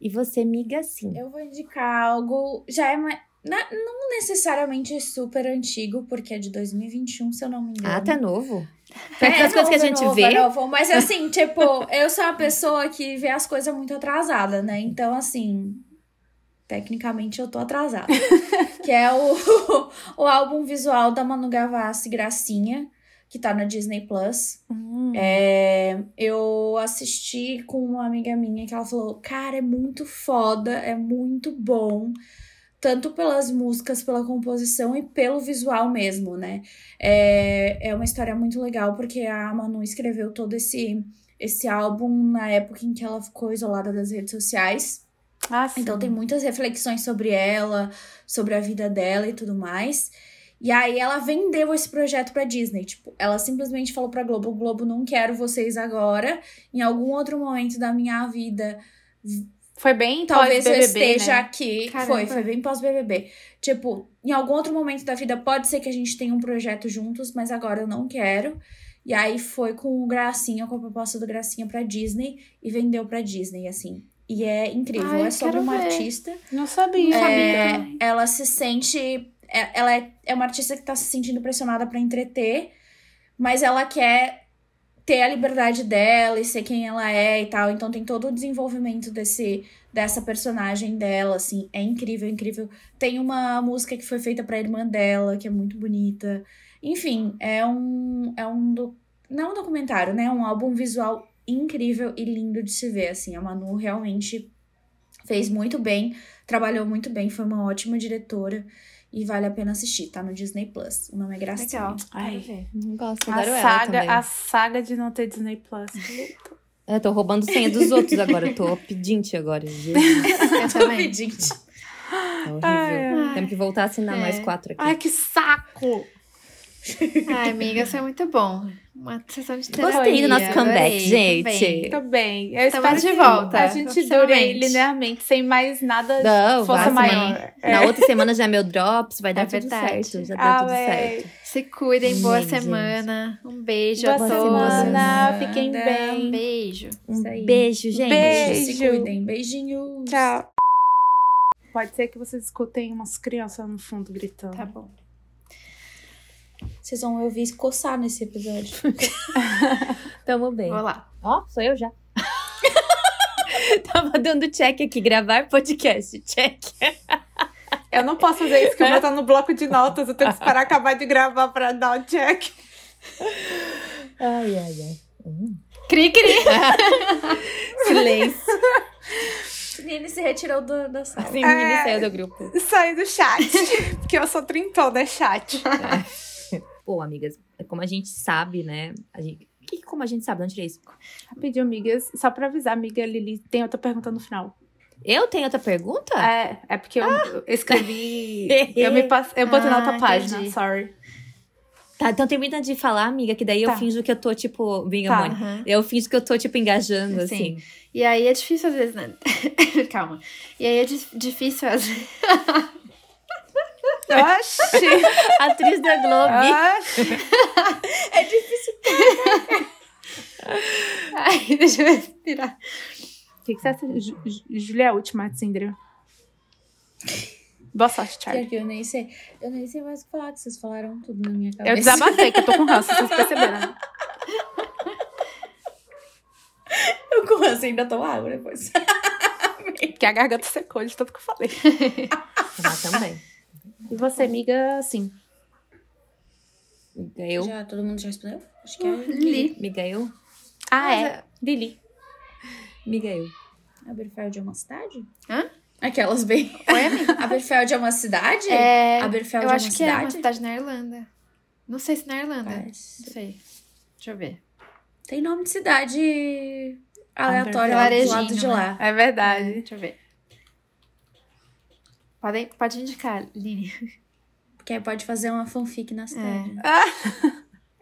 E você, miga, sim. Eu vou indicar algo. Já é mais. Não necessariamente super antigo, porque é de 2021, se eu não me engano. Ah, tá novo? É, Perto das coisas que a é gente novo, vê. é novo. Mas assim, tipo, eu sou uma pessoa que vê as coisas muito atrasada, né? Então, assim, tecnicamente eu tô atrasada. que é o, o álbum visual da Manu Gavassi Gracinha, que tá na Disney Plus. hum. É, eu assisti com uma amiga minha que ela falou: Cara, é muito foda, é muito bom. Tanto pelas músicas, pela composição e pelo visual mesmo, né? É, é uma história muito legal, porque a Manu escreveu todo esse, esse álbum na época em que ela ficou isolada das redes sociais. Ah. Então tem muitas reflexões sobre ela, sobre a vida dela e tudo mais. E aí ela vendeu esse projeto pra Disney, tipo, ela simplesmente falou pra Globo, Globo, não quero vocês agora. Em algum outro momento da minha vida, Foi bem talvez eu pós-BBB, esteja né? aqui. Caramba. Foi, foi bem pós BBB. Tipo, em algum outro momento da vida pode ser que a gente tenha um projeto juntos, mas agora eu não quero. E aí foi com o Gracinha, com a proposta do Gracinha pra Disney e vendeu pra Disney, assim. E é incrível, Ai, é sobre uma ver. artista Não sabia. é, ela se sente. é- Ela é, é uma artista que tá se sentindo pressionada pra entreter, mas ela quer ter a liberdade dela e ser quem ela é e tal. Então tem todo o desenvolvimento desse dessa personagem dela, assim, é incrível, incrível. Tem uma música que foi feita pra irmã dela, que é muito bonita. Enfim, é um é um do, não é um documentário, né? É um álbum visual incrível e lindo de se ver, assim. A Manu realmente fez muito bem, trabalhou muito bem, foi uma ótima diretora e vale a pena assistir, tá no Disney Plus. O nome é Gracinha. Legal. Ai. Quero ver. Não gosto, A saga, a saga de não ter Disney Plus. Eu tô roubando senha dos outros agora, eu tô pedinte agora. Jesus, Eu também. Gente, é horrível. Ai, Temos que voltar a assinar É. mais quatro aqui. Ai, que saco! Ai, amiga, isso é muito bom. Uma sessão de terapia. Gostei do nosso comeback, adorei, gente. Tô bem. Eu Estamos espero de volta, A gente dure linearmente, sem mais nada Não, força maior. semana- Na outra semana já é meu drops, vai dar É tudo verdade. certo. Já deu Ah, tudo véi. certo. Se cuidem, boa Gente. semana. Um beijo Boa a todos. semana, fiquem Um Um bem. beijo. Um beijo, gente. Beijo. Se cuidem. Beijinhos. Tchau. Pode ser que vocês escutem umas crianças no fundo gritando. Tá bom. Vocês vão ouvir coçar nesse episódio. Tamo bem. Vou lá. Ó, sou eu já. Tava dando check aqui, gravar podcast, check. Eu não posso fazer isso, que eu vou estar no bloco de notas. Eu tenho que esperar acabar de gravar pra dar o check. Ai, ai, ai. Hum. Cri, cri. Silêncio. Nini se retirou do- da sala. Sim, É. menina saiu do grupo. Saí do chat. porque eu sou trintona, é chat. Pô, amigas, como a gente sabe, né? A gente... Que, como a gente sabe? Não tirei isso. Rapidinho, amigas. Só pra avisar, amiga Lili, tem outra pergunta no final. Eu tenho outra pergunta? É, é porque eu eu escrevi. eu me passe... Eu botei na Ah, outra página, entendi. sorry. Tá, então termina de falar, amiga, que daí eu Tá. finjo que eu tô, tipo, bem Tá. Aham. Eu finjo que eu tô, tipo, engajando, Sim. assim. E aí é difícil às vezes, né? Calma. E aí é di- difícil às vezes. Oxi! Atriz da Globo. Oxi! É difícil. Ai, deixa eu respirar. O que, que você acha? Ju- Ju- Júlia é a última, Cindra. Boa sorte, Pior Charlie. que eu nem sei. Eu nem sei mais o que falar, que vocês falaram tudo na minha cabeça. Eu desabafei, que eu tô com ranço, vocês perceberam. né? Eu com essa ainda tomo água depois. Porque a garganta secou de tudo que eu falei. Ah, também. E você, amiga, assim. Amiga, eu. Já, todo mundo já respondeu? Acho que é. Li. Amiga, eu. Ah, Mas é. Lili. Amiga, eu. Aberfeld é uma cidade? Hã? Aquelas bem. Amiga? Aberfeld é uma cidade? É, Aberfeld eu é acho uma que é uma cidade? cidade na Irlanda. Não sei se na Irlanda. Parece. Não sei. Deixa eu ver. Tem nome de cidade aleatória lá do lado de né? lá. É verdade. Deixa eu ver. Pode, pode indicar, Lini. Porque aí pode fazer uma fanfic na cidade.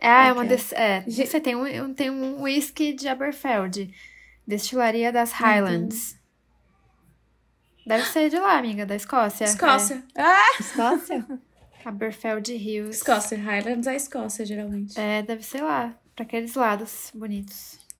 Ah, é uma des, é, você tem um, tem um whisky de Aberfeld. Destilaria das Highlands. Deve ser de lá, amiga, da Escócia. Escócia. Escócia? É, Aberfeld Hills. Escócia. Highlands é Escócia, geralmente. É, deve ser lá. Pra aqueles lados bonitos.